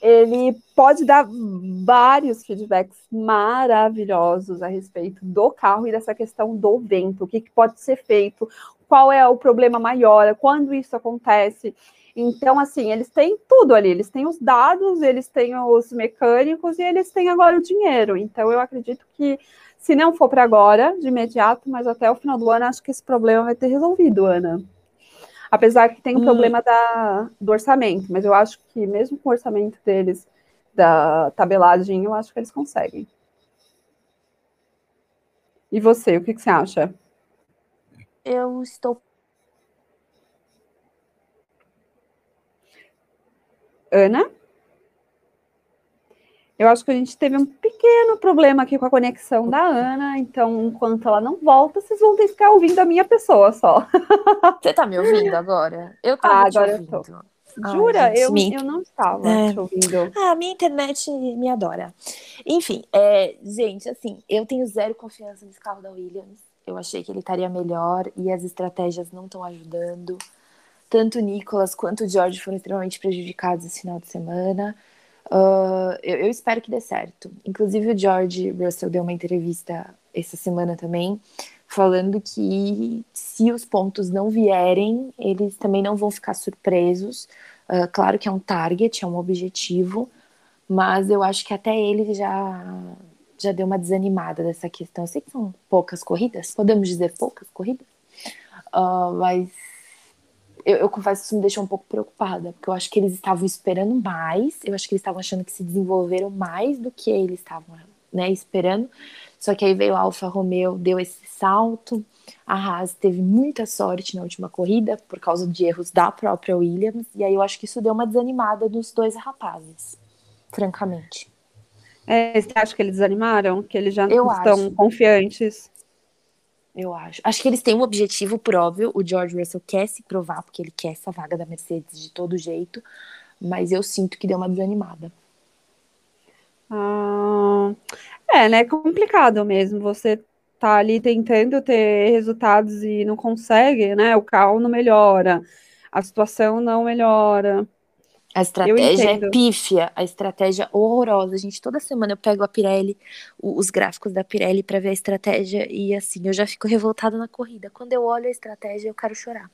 ele pode dar vários feedbacks maravilhosos a respeito do carro e dessa questão do vento, o que, que pode ser feito, qual é o problema maior, quando isso acontece. Então, assim, eles têm tudo ali, eles têm os dados, eles têm os mecânicos e eles têm agora o dinheiro. Então, eu acredito que se não for para agora, de imediato, mas até o final do ano, acho que esse problema vai ter resolvido, Ana. Apesar que tem o um hum. problema da, do orçamento, mas eu acho que mesmo com o orçamento deles, da tabelagem, eu acho que eles conseguem. E você, o que, que você acha? Eu estou. Ana? Eu acho que a gente teve um pequeno problema aqui com a conexão da Ana, então enquanto ela não volta, vocês vão ter que ficar ouvindo a minha pessoa só. <laughs> Você tá me ouvindo agora? Eu tava ah, agora ouvindo. Eu tô. Jura? Ai, eu, eu não estava é. te ouvindo. Ah, a minha internet me adora. Enfim, é, gente, assim, eu tenho zero confiança nesse carro da Williams. Eu achei que ele estaria melhor e as estratégias não estão ajudando. Tanto o Nicolas quanto o George foram extremamente prejudicados esse final de semana. Uh, eu, eu, espero que dê certo. Inclusive, o George Russell deu uma entrevista essa semana também, falando que se os pontos não vierem, eles também não vão ficar surpresos. Uh, claro que é um target, é um objetivo, mas eu acho que até ele já, já deu uma desanimada dessa questão. Eu sei que são poucas corridas, podemos dizer poucas corridas, uh, mas eu, eu, confesso que isso me deixou um pouco preocupada, porque eu acho que eles estavam esperando mais, eu acho que eles estavam achando que se desenvolveram mais do que eles estavam né, esperando. Só que aí veio a Alfa Romeo, deu esse salto. A Haas teve muita sorte na última corrida por causa de erros da própria Williams, e aí eu acho que isso deu uma desanimada nos dois rapazes, francamente. É, você acha que eles desanimaram? Que eles já não eu estão acho. confiantes? Eu acho. Acho que eles têm um objetivo próprio. O George Russell quer se provar, porque ele quer essa vaga da Mercedes de todo jeito. Mas eu sinto que deu uma desanimada. Ah, é, né? Complicado mesmo. Você tá ali tentando ter resultados e não consegue, né? O carro não melhora, a situação não melhora. A estratégia é pífia, a estratégia horrorosa. Gente, toda semana eu pego a Pirelli, os gráficos da Pirelli para ver a estratégia e assim, eu já fico revoltada na corrida. Quando eu olho a estratégia, eu quero chorar.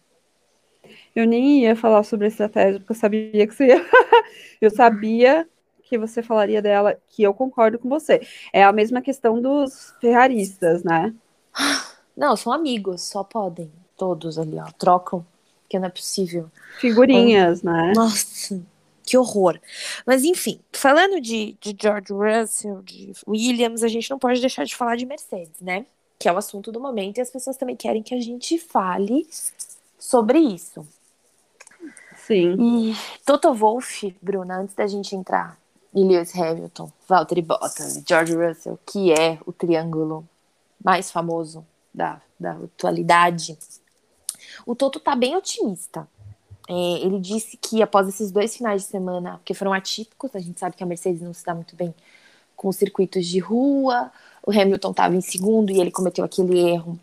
Eu nem ia falar sobre a estratégia, porque eu sabia que você ia. <laughs> eu sabia que você falaria dela, que eu concordo com você. É a mesma questão dos ferraristas, né? <gasps> Não, são amigos, só podem. Todos ali, ó, trocam porque não é possível. Figurinhas, né? Nossa, que horror. Mas enfim, falando de, de George Russell, de Williams, a gente não pode deixar de falar de Mercedes, né? Que é o assunto do momento e as pessoas também querem que a gente fale sobre isso. Sim. E Toto Wolff, Bruna, antes da gente entrar em Lewis Hamilton, Valtteri Bottas, George Russell, que é o triângulo mais famoso da, da atualidade, o Toto tá bem otimista. É, ele disse que após esses dois finais de semana, porque foram atípicos, a gente sabe que a Mercedes não se dá muito bem com os circuitos de rua, o Hamilton estava em segundo e ele cometeu aquele erro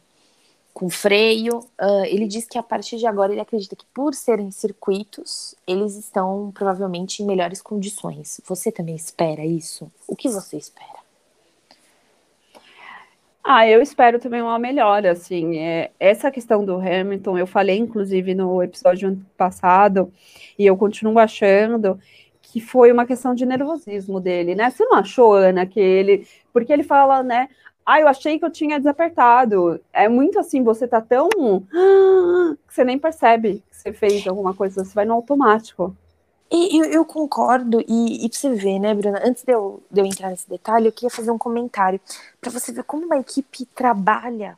com freio. Uh, ele disse que a partir de agora ele acredita que por serem circuitos, eles estão provavelmente em melhores condições. Você também espera isso? O que você espera? Ah, eu espero também uma melhora, assim, é, essa questão do Hamilton, eu falei, inclusive, no episódio passado, e eu continuo achando que foi uma questão de nervosismo dele, né? Você não achou, Ana, que ele. Porque ele fala, né? Ah, eu achei que eu tinha desapertado. É muito assim, você tá tão. <gasps> que você nem percebe que você fez alguma coisa, você vai no automático. E eu, eu concordo, e, e pra você ver, né, Bruna? Antes de eu, de eu entrar nesse detalhe, eu queria fazer um comentário para você ver como uma equipe trabalha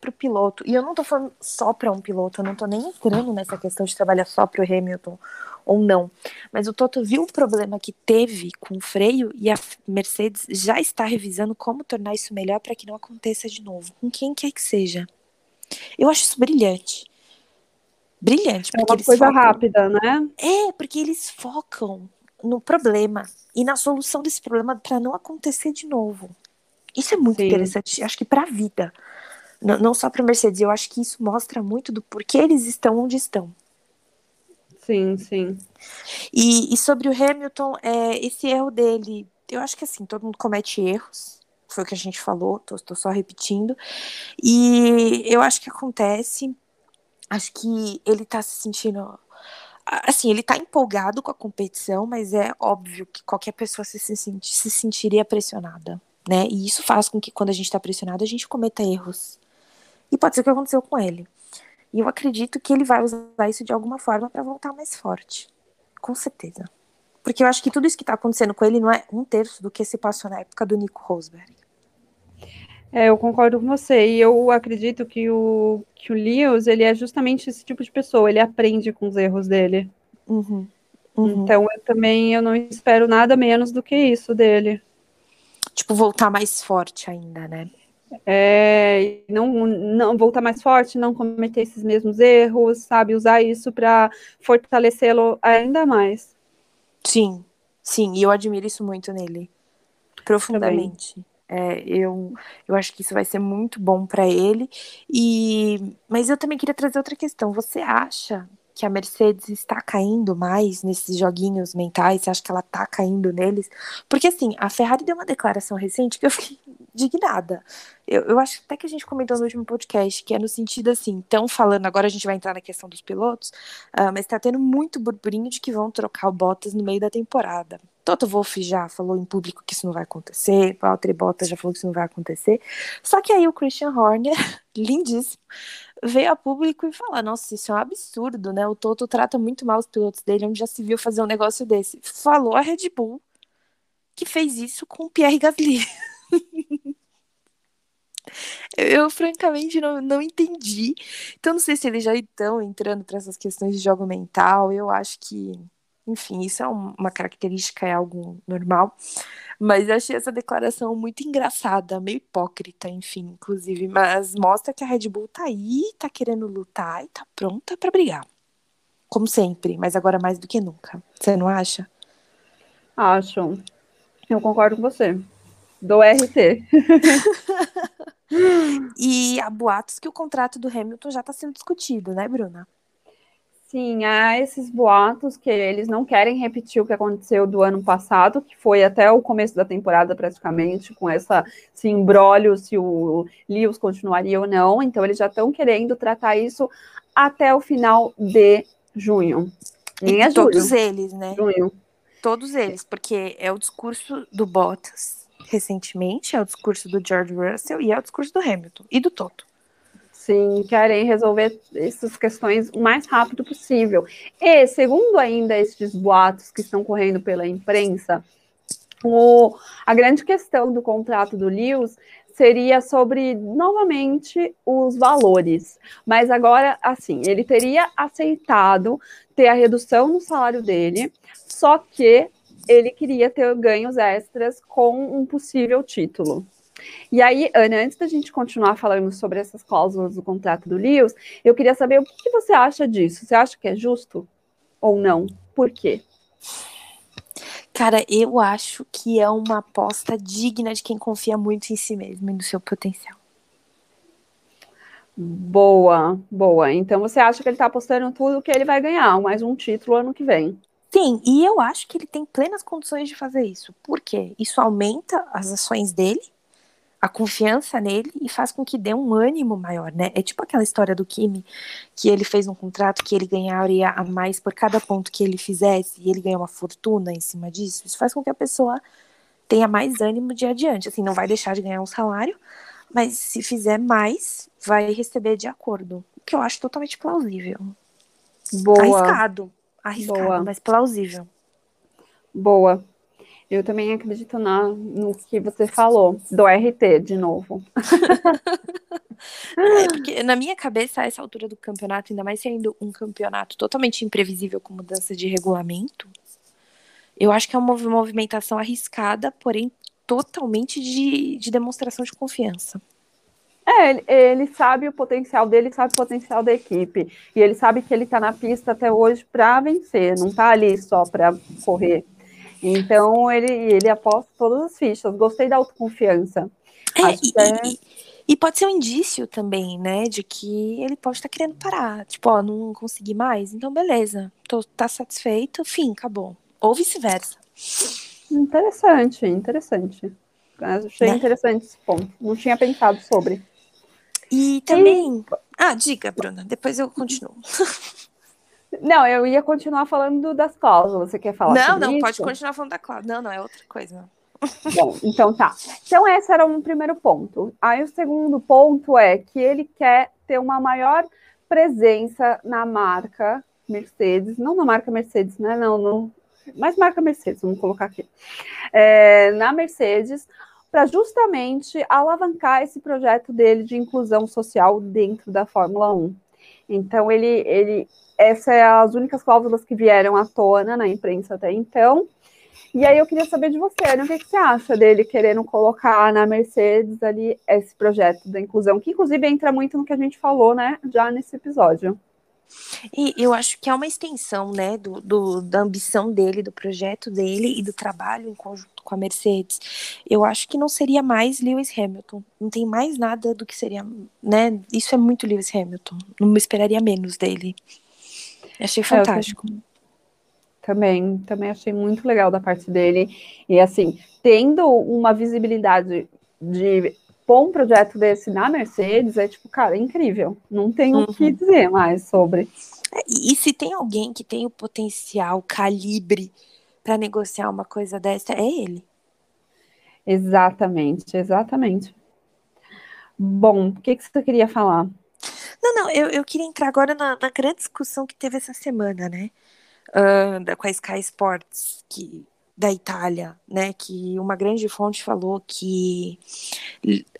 pro piloto. E eu não tô falando só para um piloto, eu não tô nem entrando nessa questão de trabalhar só pro Hamilton ou não. Mas o Toto viu o problema que teve com o freio e a Mercedes já está revisando como tornar isso melhor para que não aconteça de novo, com quem quer que seja. Eu acho isso brilhante. Brilhante. É uma coisa focam... rápida, né? É, porque eles focam no problema e na solução desse problema para não acontecer de novo. Isso é muito Sim. interessante, acho que para a vida. Não, não só para Mercedes, eu acho que isso mostra muito do porquê eles estão onde estão. Sim, sim. E, e sobre o Hamilton, é, esse erro dele, eu acho que assim, todo mundo comete erros, foi o que a gente falou, tô, tô só repetindo. E eu acho que acontece, acho que ele tá se sentindo assim, ele tá empolgado com a competição, mas é óbvio que qualquer pessoa se, se, se sentiria pressionada, né? E isso faz com que quando a gente tá pressionado, a gente cometa erros. E pode ser o que aconteceu com ele. E eu acredito que ele vai usar isso de alguma forma para voltar mais forte. Com certeza. Porque eu acho que tudo isso que está acontecendo com ele não é um terço do que se passou na época do Nico Rosberg. É, eu concordo com você. E eu acredito que o, que o Lewis, ele é justamente esse tipo de pessoa. Ele aprende com os erros dele. Uhum. Uhum. Então, eu também eu não espero nada menos do que isso dele. Tipo, voltar mais forte ainda, né? é, não, não voltar mais forte, não cometer esses mesmos erros, sabe? Usar isso para fortalecê-lo ainda mais. Sim, sim, e eu admiro isso muito nele, profundamente. É, eu, eu acho que isso vai ser muito bom para ele. E, mas eu também queria trazer outra questão. Você acha que a Mercedes está caindo mais nesses joguinhos mentais? Você acha que ela está caindo neles? Porque assim, a Ferrari deu uma declaração recente que eu fiquei <laughs> indignada. Eu, eu acho até que a gente comentou no último podcast, que é no sentido assim, estão falando, agora a gente vai entrar na questão dos pilotos, uh, mas está tendo muito burburinho de que vão trocar o Bottas no meio da temporada. Toto Wolff já falou em público que isso não vai acontecer, Valtteri Bottas já falou que isso não vai acontecer. Só que aí o Christian Horner, <laughs> lindíssimo, veio a público e falar: Nossa, isso é um absurdo, né? O Toto trata muito mal os pilotos dele, onde já se viu fazer um negócio desse. Falou a Red Bull que fez isso com o Pierre Gasly. <laughs> Eu, francamente, não, não entendi. Então, não sei se eles já estão entrando para essas questões de jogo mental. Eu acho que, enfim, isso é uma característica, é algo normal. Mas eu achei essa declaração muito engraçada, meio hipócrita, enfim, inclusive. Mas mostra que a Red Bull tá aí, tá querendo lutar e tá pronta para brigar. Como sempre, mas agora mais do que nunca. Você não acha? Acho. Eu concordo com você. Do RT. <laughs> e há boatos que o contrato do Hamilton já está sendo discutido, né, Bruna? Sim, há esses boatos que eles não querem repetir o que aconteceu do ano passado, que foi até o começo da temporada praticamente, com essa, esse imbróglio se o Lewis continuaria ou não. Então, eles já estão querendo tratar isso até o final de junho. Nem é todos eles, né? Junho. Todos eles, porque é o discurso do Bottas recentemente, é o discurso do George Russell e é o discurso do Hamilton e do Toto. Sim, querem resolver essas questões o mais rápido possível. E, segundo ainda esses boatos que estão correndo pela imprensa, o, a grande questão do contrato do Lewis seria sobre, novamente, os valores. Mas agora, assim, ele teria aceitado ter a redução no salário dele, só que ele queria ter ganhos extras com um possível título. E aí, Ana, antes da gente continuar falando sobre essas cláusulas do contrato do Lewis, eu queria saber o que você acha disso. Você acha que é justo ou não? Por quê? Cara, eu acho que é uma aposta digna de quem confia muito em si mesmo e no seu potencial. Boa, boa. Então você acha que ele está apostando tudo que ele vai ganhar, mais um título ano que vem? Sim, e eu acho que ele tem plenas condições de fazer isso. Por quê? Isso aumenta as ações dele, a confiança nele e faz com que dê um ânimo maior, né? É tipo aquela história do Kimi, que ele fez um contrato que ele ganharia a mais por cada ponto que ele fizesse e ele ganhou uma fortuna em cima disso. Isso faz com que a pessoa tenha mais ânimo de adiante. Assim, não vai deixar de ganhar um salário, mas se fizer mais, vai receber de acordo. O que eu acho totalmente plausível. Boa. Arriscado. Arriscado, Boa. mas plausível. Boa. Eu também acredito na, no que você falou, do RT, de novo. <laughs> É, porque na minha cabeça, a essa altura do campeonato, ainda mais sendo um campeonato totalmente imprevisível com mudança de regulamento, eu acho que é uma mov- movimentação arriscada, porém totalmente de, de demonstração de confiança. É, ele, ele sabe o potencial dele, sabe o potencial da equipe. E ele sabe que ele tá na pista até hoje para vencer, não tá ali só para correr. Então ele, ele aposta todas as fichas. Gostei da autoconfiança. É, e, é- e- e pode ser um indício também, né, de que ele pode estar querendo parar. Tipo, ó, não consegui mais, então beleza, tô, tá satisfeito, fim, acabou. Ou vice-versa. Interessante, interessante. Achei Né? interessante esse ponto. Não tinha pensado sobre. E também. Ah, diga, Bruna, depois eu continuo. <laughs> Não, eu ia continuar falando das cláusulas. Você quer falar não, não, isso? pode continuar falando da Cláudia. Não, não, é outra coisa. Bom, então tá. Então, esse era um primeiro ponto. Aí, o segundo ponto é que ele quer ter uma maior presença na marca Mercedes, não na marca Mercedes, né? Não, não mas marca Mercedes, vamos colocar aqui. É, na Mercedes, para justamente alavancar esse projeto dele de inclusão social dentro da Fórmula 1. Então, ele, ele essas são as únicas cláusulas que vieram à tona na imprensa até então. E aí eu queria saber de você, Ana, o que, que você acha dele querendo colocar na Mercedes ali esse projeto da inclusão, que inclusive entra muito no que a gente falou, né, já nesse episódio. E eu acho que é uma extensão, né, do, do- da ambição dele, do projeto dele e do trabalho em conjunto com a Mercedes. Eu acho que não seria mais Lewis Hamilton. Não tem mais nada do que seria, né? Isso é muito Lewis Hamilton. Não me esperaria menos dele. Achei fantástico. Também, também achei muito legal da parte dele. E assim, tendo uma visibilidade de pôr um projeto desse na Mercedes, é tipo, cara, é incrível. Não tem o que Uhum. dizer mais sobre. É, E, e se tem alguém que tem o potencial, calibre para negociar uma coisa dessa, é ele. Exatamente, exatamente. Bom, o que, que você queria falar? Não, não, eu, eu queria entrar agora na, na grande discussão que teve essa semana, né? Da- com a Sky Sports, que, da Itália, né? Que uma grande fonte falou que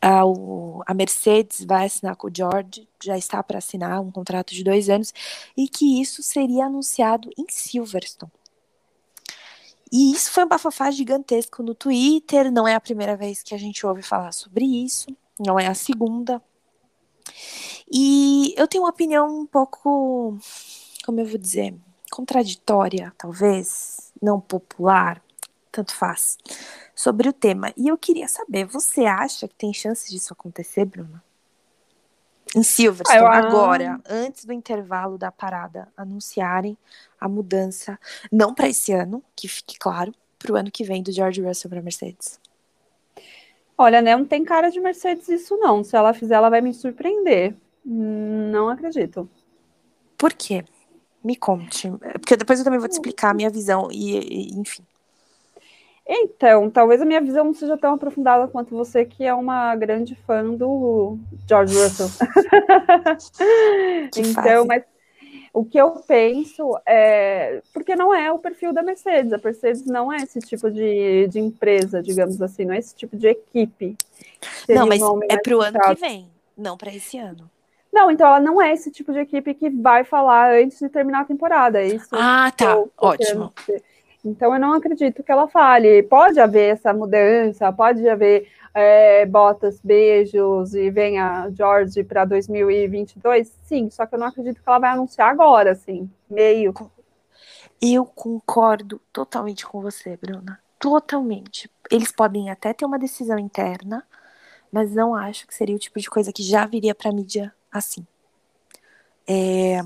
a, o- a Mercedes vai assinar com o George, já está para assinar um contrato de dois anos, e que isso seria anunciado em Silverstone. E isso foi um bafafá gigantesco no Twitter, não é a primeira vez que a gente ouve falar sobre isso, não é a segunda. E eu tenho uma opinião um pouco, como eu vou dizer, contraditória, talvez, não popular, tanto faz, sobre o tema. E eu queria saber, você acha que tem chance disso acontecer, Bruna? Em Silverstone, Ah, agora, antes do intervalo da parada, anunciarem a mudança, não para esse ano, que fique claro, para o ano que vem do George Russell para Mercedes. Olha, né, não tem cara de Mercedes isso não. Se ela fizer, ela vai me surpreender. Hum, Não acredito. Por quê? Me conte. Porque depois eu também vou te explicar a minha visão e, e- enfim. Então, talvez a minha visão não seja tão aprofundada quanto você, que é uma grande fã do George Russell. <laughs> Então, fase. mas o que eu penso é. Porque não é o perfil da Mercedes. A Mercedes não é esse tipo de, de empresa, digamos assim, não é esse tipo de equipe. Não, o mas é mais pro ano que vem, não para esse ano. Não, então ela não é esse tipo de equipe que vai falar antes de terminar a temporada. É isso Ah, tá. eu Ótimo. Então eu não acredito que ela fale. Pode haver essa mudança, pode haver é, botas, beijos e venha George para 2022? Sim, só que eu não acredito que ela vai anunciar agora, assim, meio. Eu concordo totalmente com você, Bruna. Totalmente. Eles podem até ter uma decisão interna, mas não acho que seria o tipo de coisa que já viria pra mídia assim. É...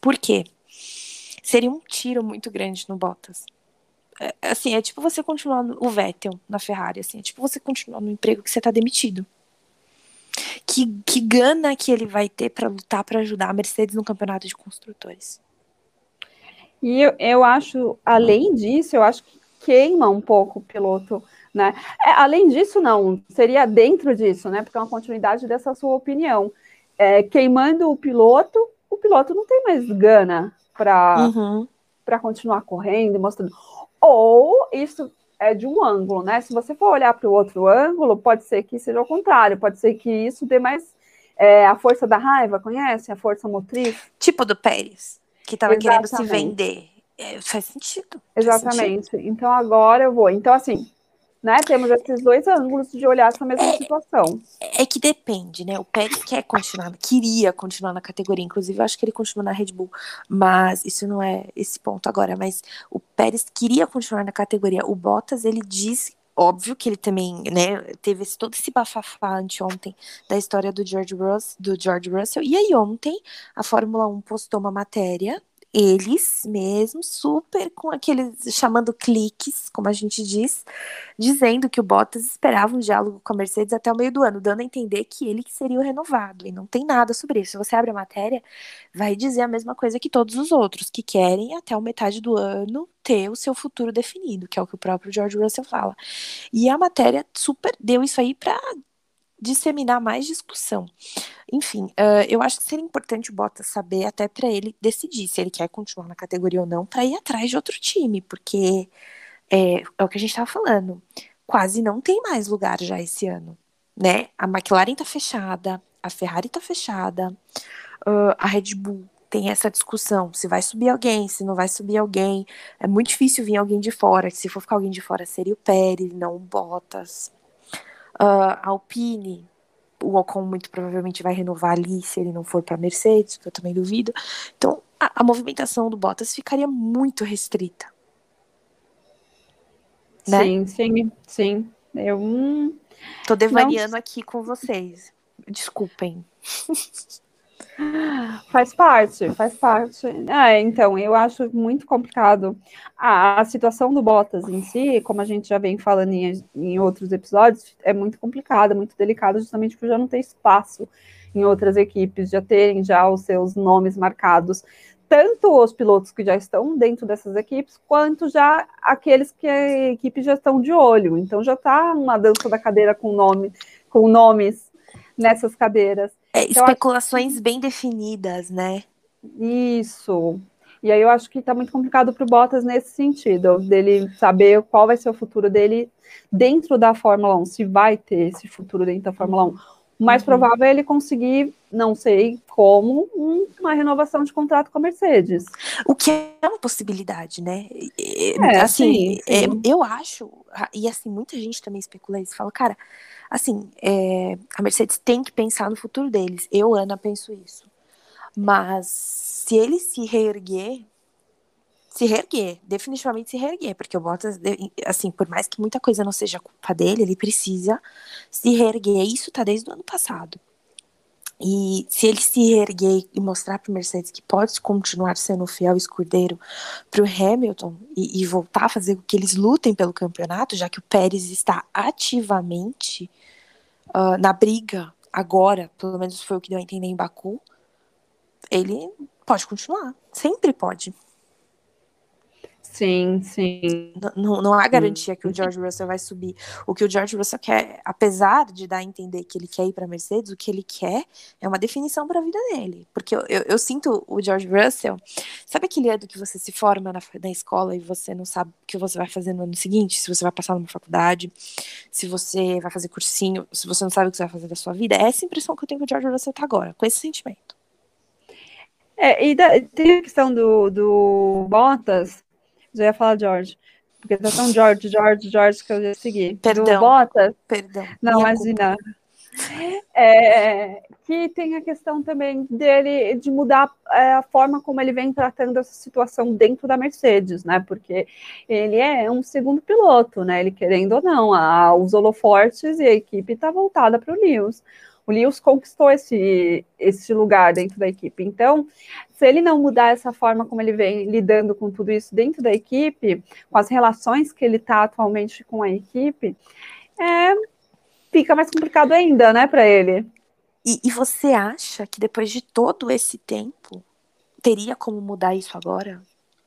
Por quê? Seria um tiro muito grande no Bottas. É, assim, é tipo você continuar no, o Vettel na Ferrari, assim, é tipo você continuar no emprego que você tá demitido. Que, que gana que ele vai ter para lutar para ajudar a Mercedes no campeonato de construtores. E eu, eu acho, além disso, eu acho que queima um pouco o piloto, né? É, além disso, não, seria dentro disso, né? Porque é uma continuidade dessa sua opinião. É, queimando o piloto, o piloto não tem mais gana para uhum. continuar correndo, mostrando. Ou isso é de um ângulo, né? Se você for olhar para o outro ângulo, pode ser que seja o contrário, pode ser que isso dê mais é, a força da raiva, conhece? A força motriz. Tipo do Pérez, que estava querendo se vender. É, faz sentido. Exatamente. Faz sentido. Então agora eu vou. Então, assim, né? Temos esses dois ângulos de olhar essa mesma é, situação. É que depende, né? O Pérez quer continuar, queria continuar na categoria, inclusive eu acho que ele continua na Red Bull, mas isso não é esse ponto agora. Mas o Pérez queria continuar na categoria. O Bottas, ele diz óbvio que ele também, né, teve esse, todo esse bafafá anteontem da história do George, Russell, do George Russell. E aí ontem a Fórmula 1 postou uma matéria eles mesmos, super com aqueles chamando cliques, como a gente diz, dizendo que o Bottas esperava um diálogo com a Mercedes até o meio do ano, dando a entender que ele que seria o renovado, e não tem nada sobre isso. Se você abre a matéria, vai dizer a mesma coisa que todos os outros, que querem até o metade do ano ter o seu futuro definido, que é o que o próprio George Russell fala. E a matéria super deu isso aí para disseminar mais discussão. Enfim, uh, eu acho que seria importante o Bottas saber, até para ele decidir se ele quer continuar na categoria ou não, para ir atrás de outro time, porque é, é o que a gente estava falando. Quase não tem mais lugar já esse ano, né? A McLaren tá fechada, a Ferrari tá fechada, uh, a Red Bull tem essa discussão, se vai subir alguém, se não vai subir alguém. É muito difícil vir alguém de fora, se for ficar alguém de fora seria o Pérez, não o Bottas. Uh, Alpine, o Ocon muito provavelmente vai renovar ali se ele não for para Mercedes, que eu também duvido. Então, a, a, movimentação do Bottas ficaria muito restrita. Né? Sim, sim, sim. Eu hum, tô devariando não... aqui com vocês. Desculpem. <laughs> Faz parte, faz parte. É, então, eu acho muito complicado. A, a, situação do Bottas em si, como a gente já vem falando em, em outros episódios, é muito complicada, muito delicada, justamente por já não ter espaço em outras equipes, já terem já os seus nomes marcados, tanto os pilotos que já estão dentro dessas equipes, quanto já aqueles que a equipe já estão de olho. Então já está uma dança da cadeira com nome, com nomes nessas cadeiras. É, especulações que... bem definidas, né? Isso. E aí eu acho que está muito complicado para o Bottas nesse sentido, dele saber qual vai ser o futuro dele dentro da Fórmula 1, se vai ter esse futuro dentro da Fórmula 1. O mais uhum. provável é ele conseguir, não sei como, um, uma renovação de contrato com a Mercedes. O que é uma possibilidade, né? É, assim, sim, sim. É, eu acho, e assim, muita gente também especula isso, fala, cara, Assim, é, a Mercedes tem que pensar no futuro deles. Eu, Ana, penso isso. Mas se ele se reerguer, se reerguer, definitivamente se reerguer, porque o Bottas, assim, por mais que muita coisa não seja culpa dele, ele precisa se reerguer. Isso tá desde o ano passado. E se ele se reerguer e mostrar para Mercedes que pode continuar sendo fiel escudeiro para o Hamilton e, e, voltar a fazer com que eles lutem pelo campeonato, já que o Pérez está ativamente uh, na briga agora, pelo menos foi o que deu a entender em Baku, ele pode continuar, sempre pode. Sim, sim. Não, não há garantia que o George Russell vai subir. O que o George Russell quer, apesar de dar a entender que ele quer ir para Mercedes, o que ele quer é uma definição para a vida dele. Porque eu, eu, eu, sinto o George Russell. Sabe aquele ano que você se forma na, na escola e você não sabe o que você vai fazer no ano seguinte? Se você vai passar numa faculdade, se você vai fazer cursinho, se você não sabe o que você vai fazer da sua vida? É essa impressão que eu tenho que o George Russell tá agora, com esse sentimento. É, e da, tem a questão do, do Bottas já ia falar George. Porque tá tão George, George, George que eu ia seguir. Perdão. Do Bottas. Perdão. Não, imagina. É, que tem a questão também dele de mudar é, a forma como ele vem tratando essa situação dentro da Mercedes, né? Porque ele é um segundo piloto, né? Ele querendo ou não, a, os holofortes e a equipe está voltada para o Lewis. O Lewis conquistou esse, esse lugar dentro da equipe. Então, se ele não mudar essa forma como ele vem lidando com tudo isso dentro da equipe, com as relações que ele está atualmente com a equipe, é, fica mais complicado ainda, né, para ele. E, e você acha que depois de todo esse tempo, teria como mudar isso agora?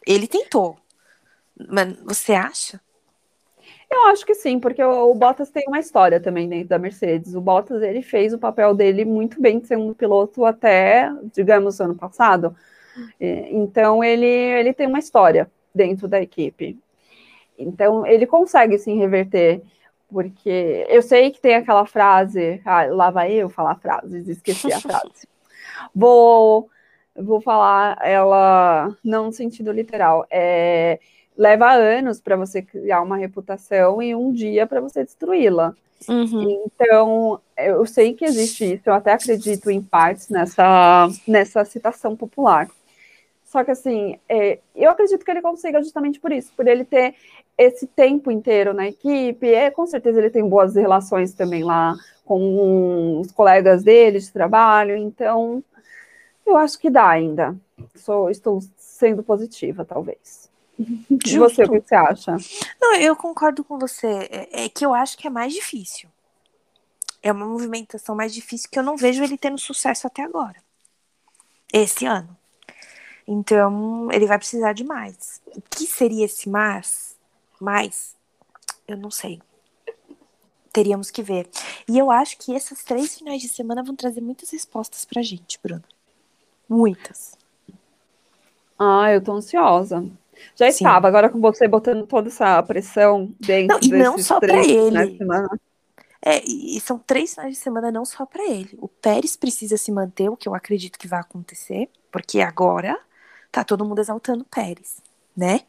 Ele tentou. Mas você acha? Eu acho que sim, porque o, o, Bottas tem uma história também dentro da Mercedes. O Bottas ele fez o papel dele muito bem de segundo piloto até, digamos, ano passado. Então ele, ele tem uma história dentro da equipe. Então ele consegue sim reverter, porque eu sei que tem aquela frase, ah, lá vai eu falar frases, esqueci a <laughs> frase. Vou vou falar ela não no sentido literal, é leva anos para você criar uma reputação e um dia para você destruí-la. Uhum. Então, eu sei que existe isso, eu até acredito em partes nessa, nessa citação popular. Só que, assim, é, eu acredito que ele consiga justamente por isso, por ele ter esse tempo inteiro na equipe, é, com certeza ele tem boas relações também lá com os colegas dele de trabalho, então eu acho que dá ainda. Sou, estou sendo positiva, talvez. De você, o que você acha? Não, eu concordo com você. É, é, que eu acho que é mais difícil. É uma movimentação mais difícil que eu não vejo ele tendo sucesso até agora. Esse ano. Então, ele vai precisar de mais. O que seria esse mais? Mais? Eu não sei. Teríamos que ver. E eu acho que esses três finais de semana vão trazer muitas respostas pra gente, Bruno. Muitas. Ah, eu tô ansiosa. Já Sim. estava, agora com você botando toda essa pressão dentro não, E não só para ele. É, e são três finais de semana não só para ele. O Pérez precisa se manter, o que eu acredito que vai acontecer, porque agora tá todo mundo exaltando o Pérez, né?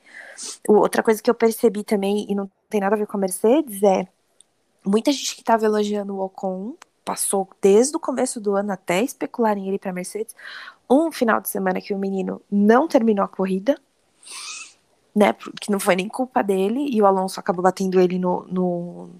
Outra coisa que eu percebi também, e não tem nada a ver com a Mercedes, é muita gente que tava elogiando o Ocon, passou desde o começo do ano até especularem ele para Mercedes, um final de semana que o menino não terminou a corrida, né? Que não foi nem culpa dele, e o Alonso acabou batendo ele no, no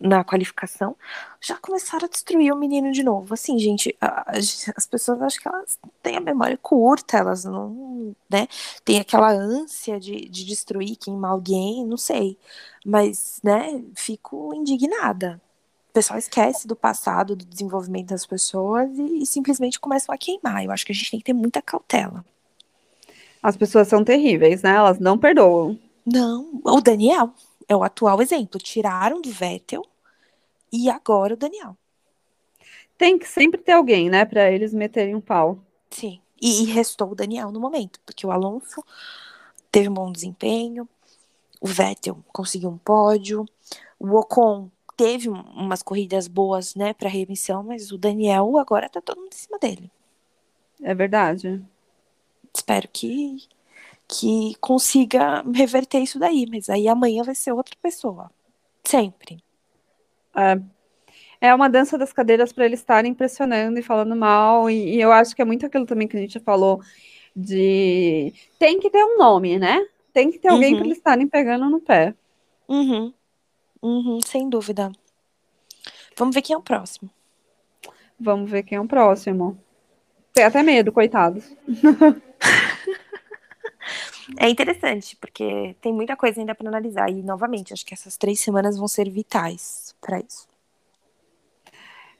na qualificação, já começaram a destruir o menino de novo. Assim, gente, as pessoas acho que elas têm a memória curta, elas não, né? Tem aquela ânsia de, de destruir, queimar alguém, não sei. Mas, né, fico indignada. O pessoal esquece do passado, do desenvolvimento das pessoas e, e simplesmente começam a queimar. Eu acho que a gente tem que ter muita cautela. As pessoas são terríveis, né? Elas não perdoam. Não, o Daniel é o atual exemplo. Tiraram do Vettel e agora o Daniel. Tem que sempre ter alguém, né, para eles meterem um pau. Sim. E, e, restou o Daniel no momento, porque o Alonso teve um bom desempenho, o Vettel conseguiu um pódio, o Ocon teve umas corridas boas, né, para remissão, mas o Daniel agora tá todo mundo em cima dele. É verdade espero que, que consiga reverter isso daí, mas aí amanhã vai ser outra pessoa. Sempre. É, é uma dança das cadeiras para eles estarem pressionando e falando mal, e, e, eu acho que é muito aquilo também que a gente falou de tem que ter um nome, né? Tem que ter alguém uhum. para eles estarem pegando no pé. Uhum. Uhum, sem dúvida. Vamos ver quem é o próximo. Vamos ver quem é o próximo. Tem até medo, coitados. <laughs> É interessante, porque tem muita coisa ainda para analisar. E, novamente, acho que essas três semanas vão ser vitais para isso.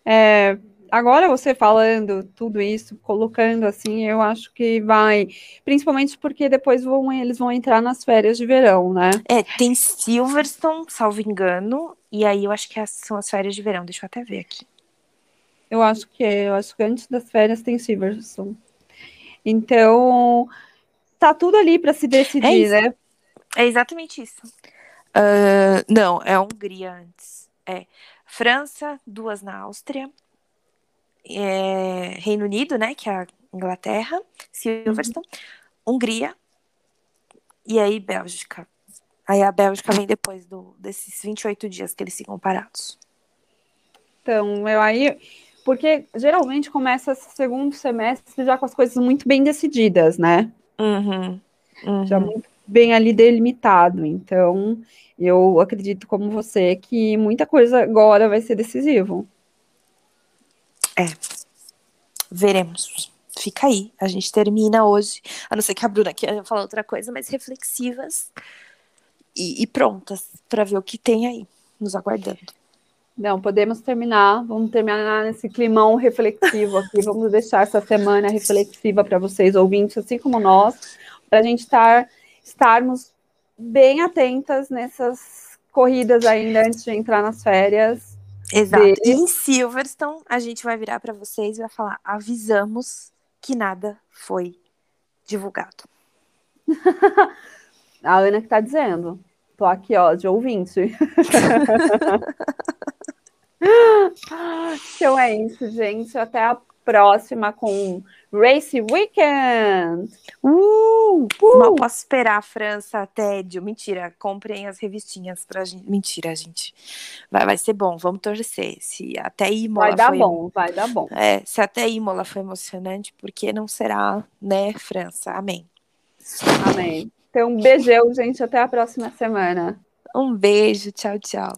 É, agora você falando tudo isso, colocando assim, eu acho que vai, principalmente porque depois vão, eles vão entrar nas férias de verão, né? É, tem Silverstone, salvo engano, e aí eu acho que são as férias de verão, deixa eu até ver aqui. Eu acho que é, eu acho que antes das férias tem Silverstone. Então, tá tudo ali para se decidir, é né? É exatamente isso. Uh, não, é a Hungria antes. É França, duas na Áustria, é, Reino Unido, né, que é a Inglaterra, Silverstone, uhum. Hungria e aí Bélgica. Aí a Bélgica vem depois do, desses 28 dias que eles ficam parados. Então, eu aí porque geralmente começa esse segundo semestre já com as coisas muito bem decididas, né? Uhum, uhum. Já muito bem ali delimitado. Então, eu acredito como você que muita coisa agora vai ser decisivo. É. Veremos. Fica aí. A gente termina hoje, a não ser que a Bruna queira falar outra coisa, mas reflexivas e, e prontas para ver o que tem aí, nos aguardando. Não, podemos terminar. Vamos terminar nesse climão reflexivo aqui. Vamos deixar essa semana reflexiva para vocês, ouvintes, assim como nós, para a gente estar, estarmos bem atentas nessas corridas ainda antes de entrar nas férias. Exato. De... E em Silverstone, a gente vai virar para vocês e vai falar: avisamos que nada foi divulgado. <laughs> a Ana que está dizendo. Tô aqui, ó, de ouvinte. <laughs> então é isso, gente. Até a próxima com Race Weekend. Uh, uh. Mal posso esperar, França, tédio. Mentira, comprem as revistinhas pra gente. Mentira, gente. Vai, vai ser bom, vamos torcer. Se até Imola vai dar foi... bom, vai dar bom. É, se até Imola foi emocionante, por que não será, né, França? Amém. Amém. Então, um beijão, gente. Até a próxima semana. Um beijo. Tchau, tchau.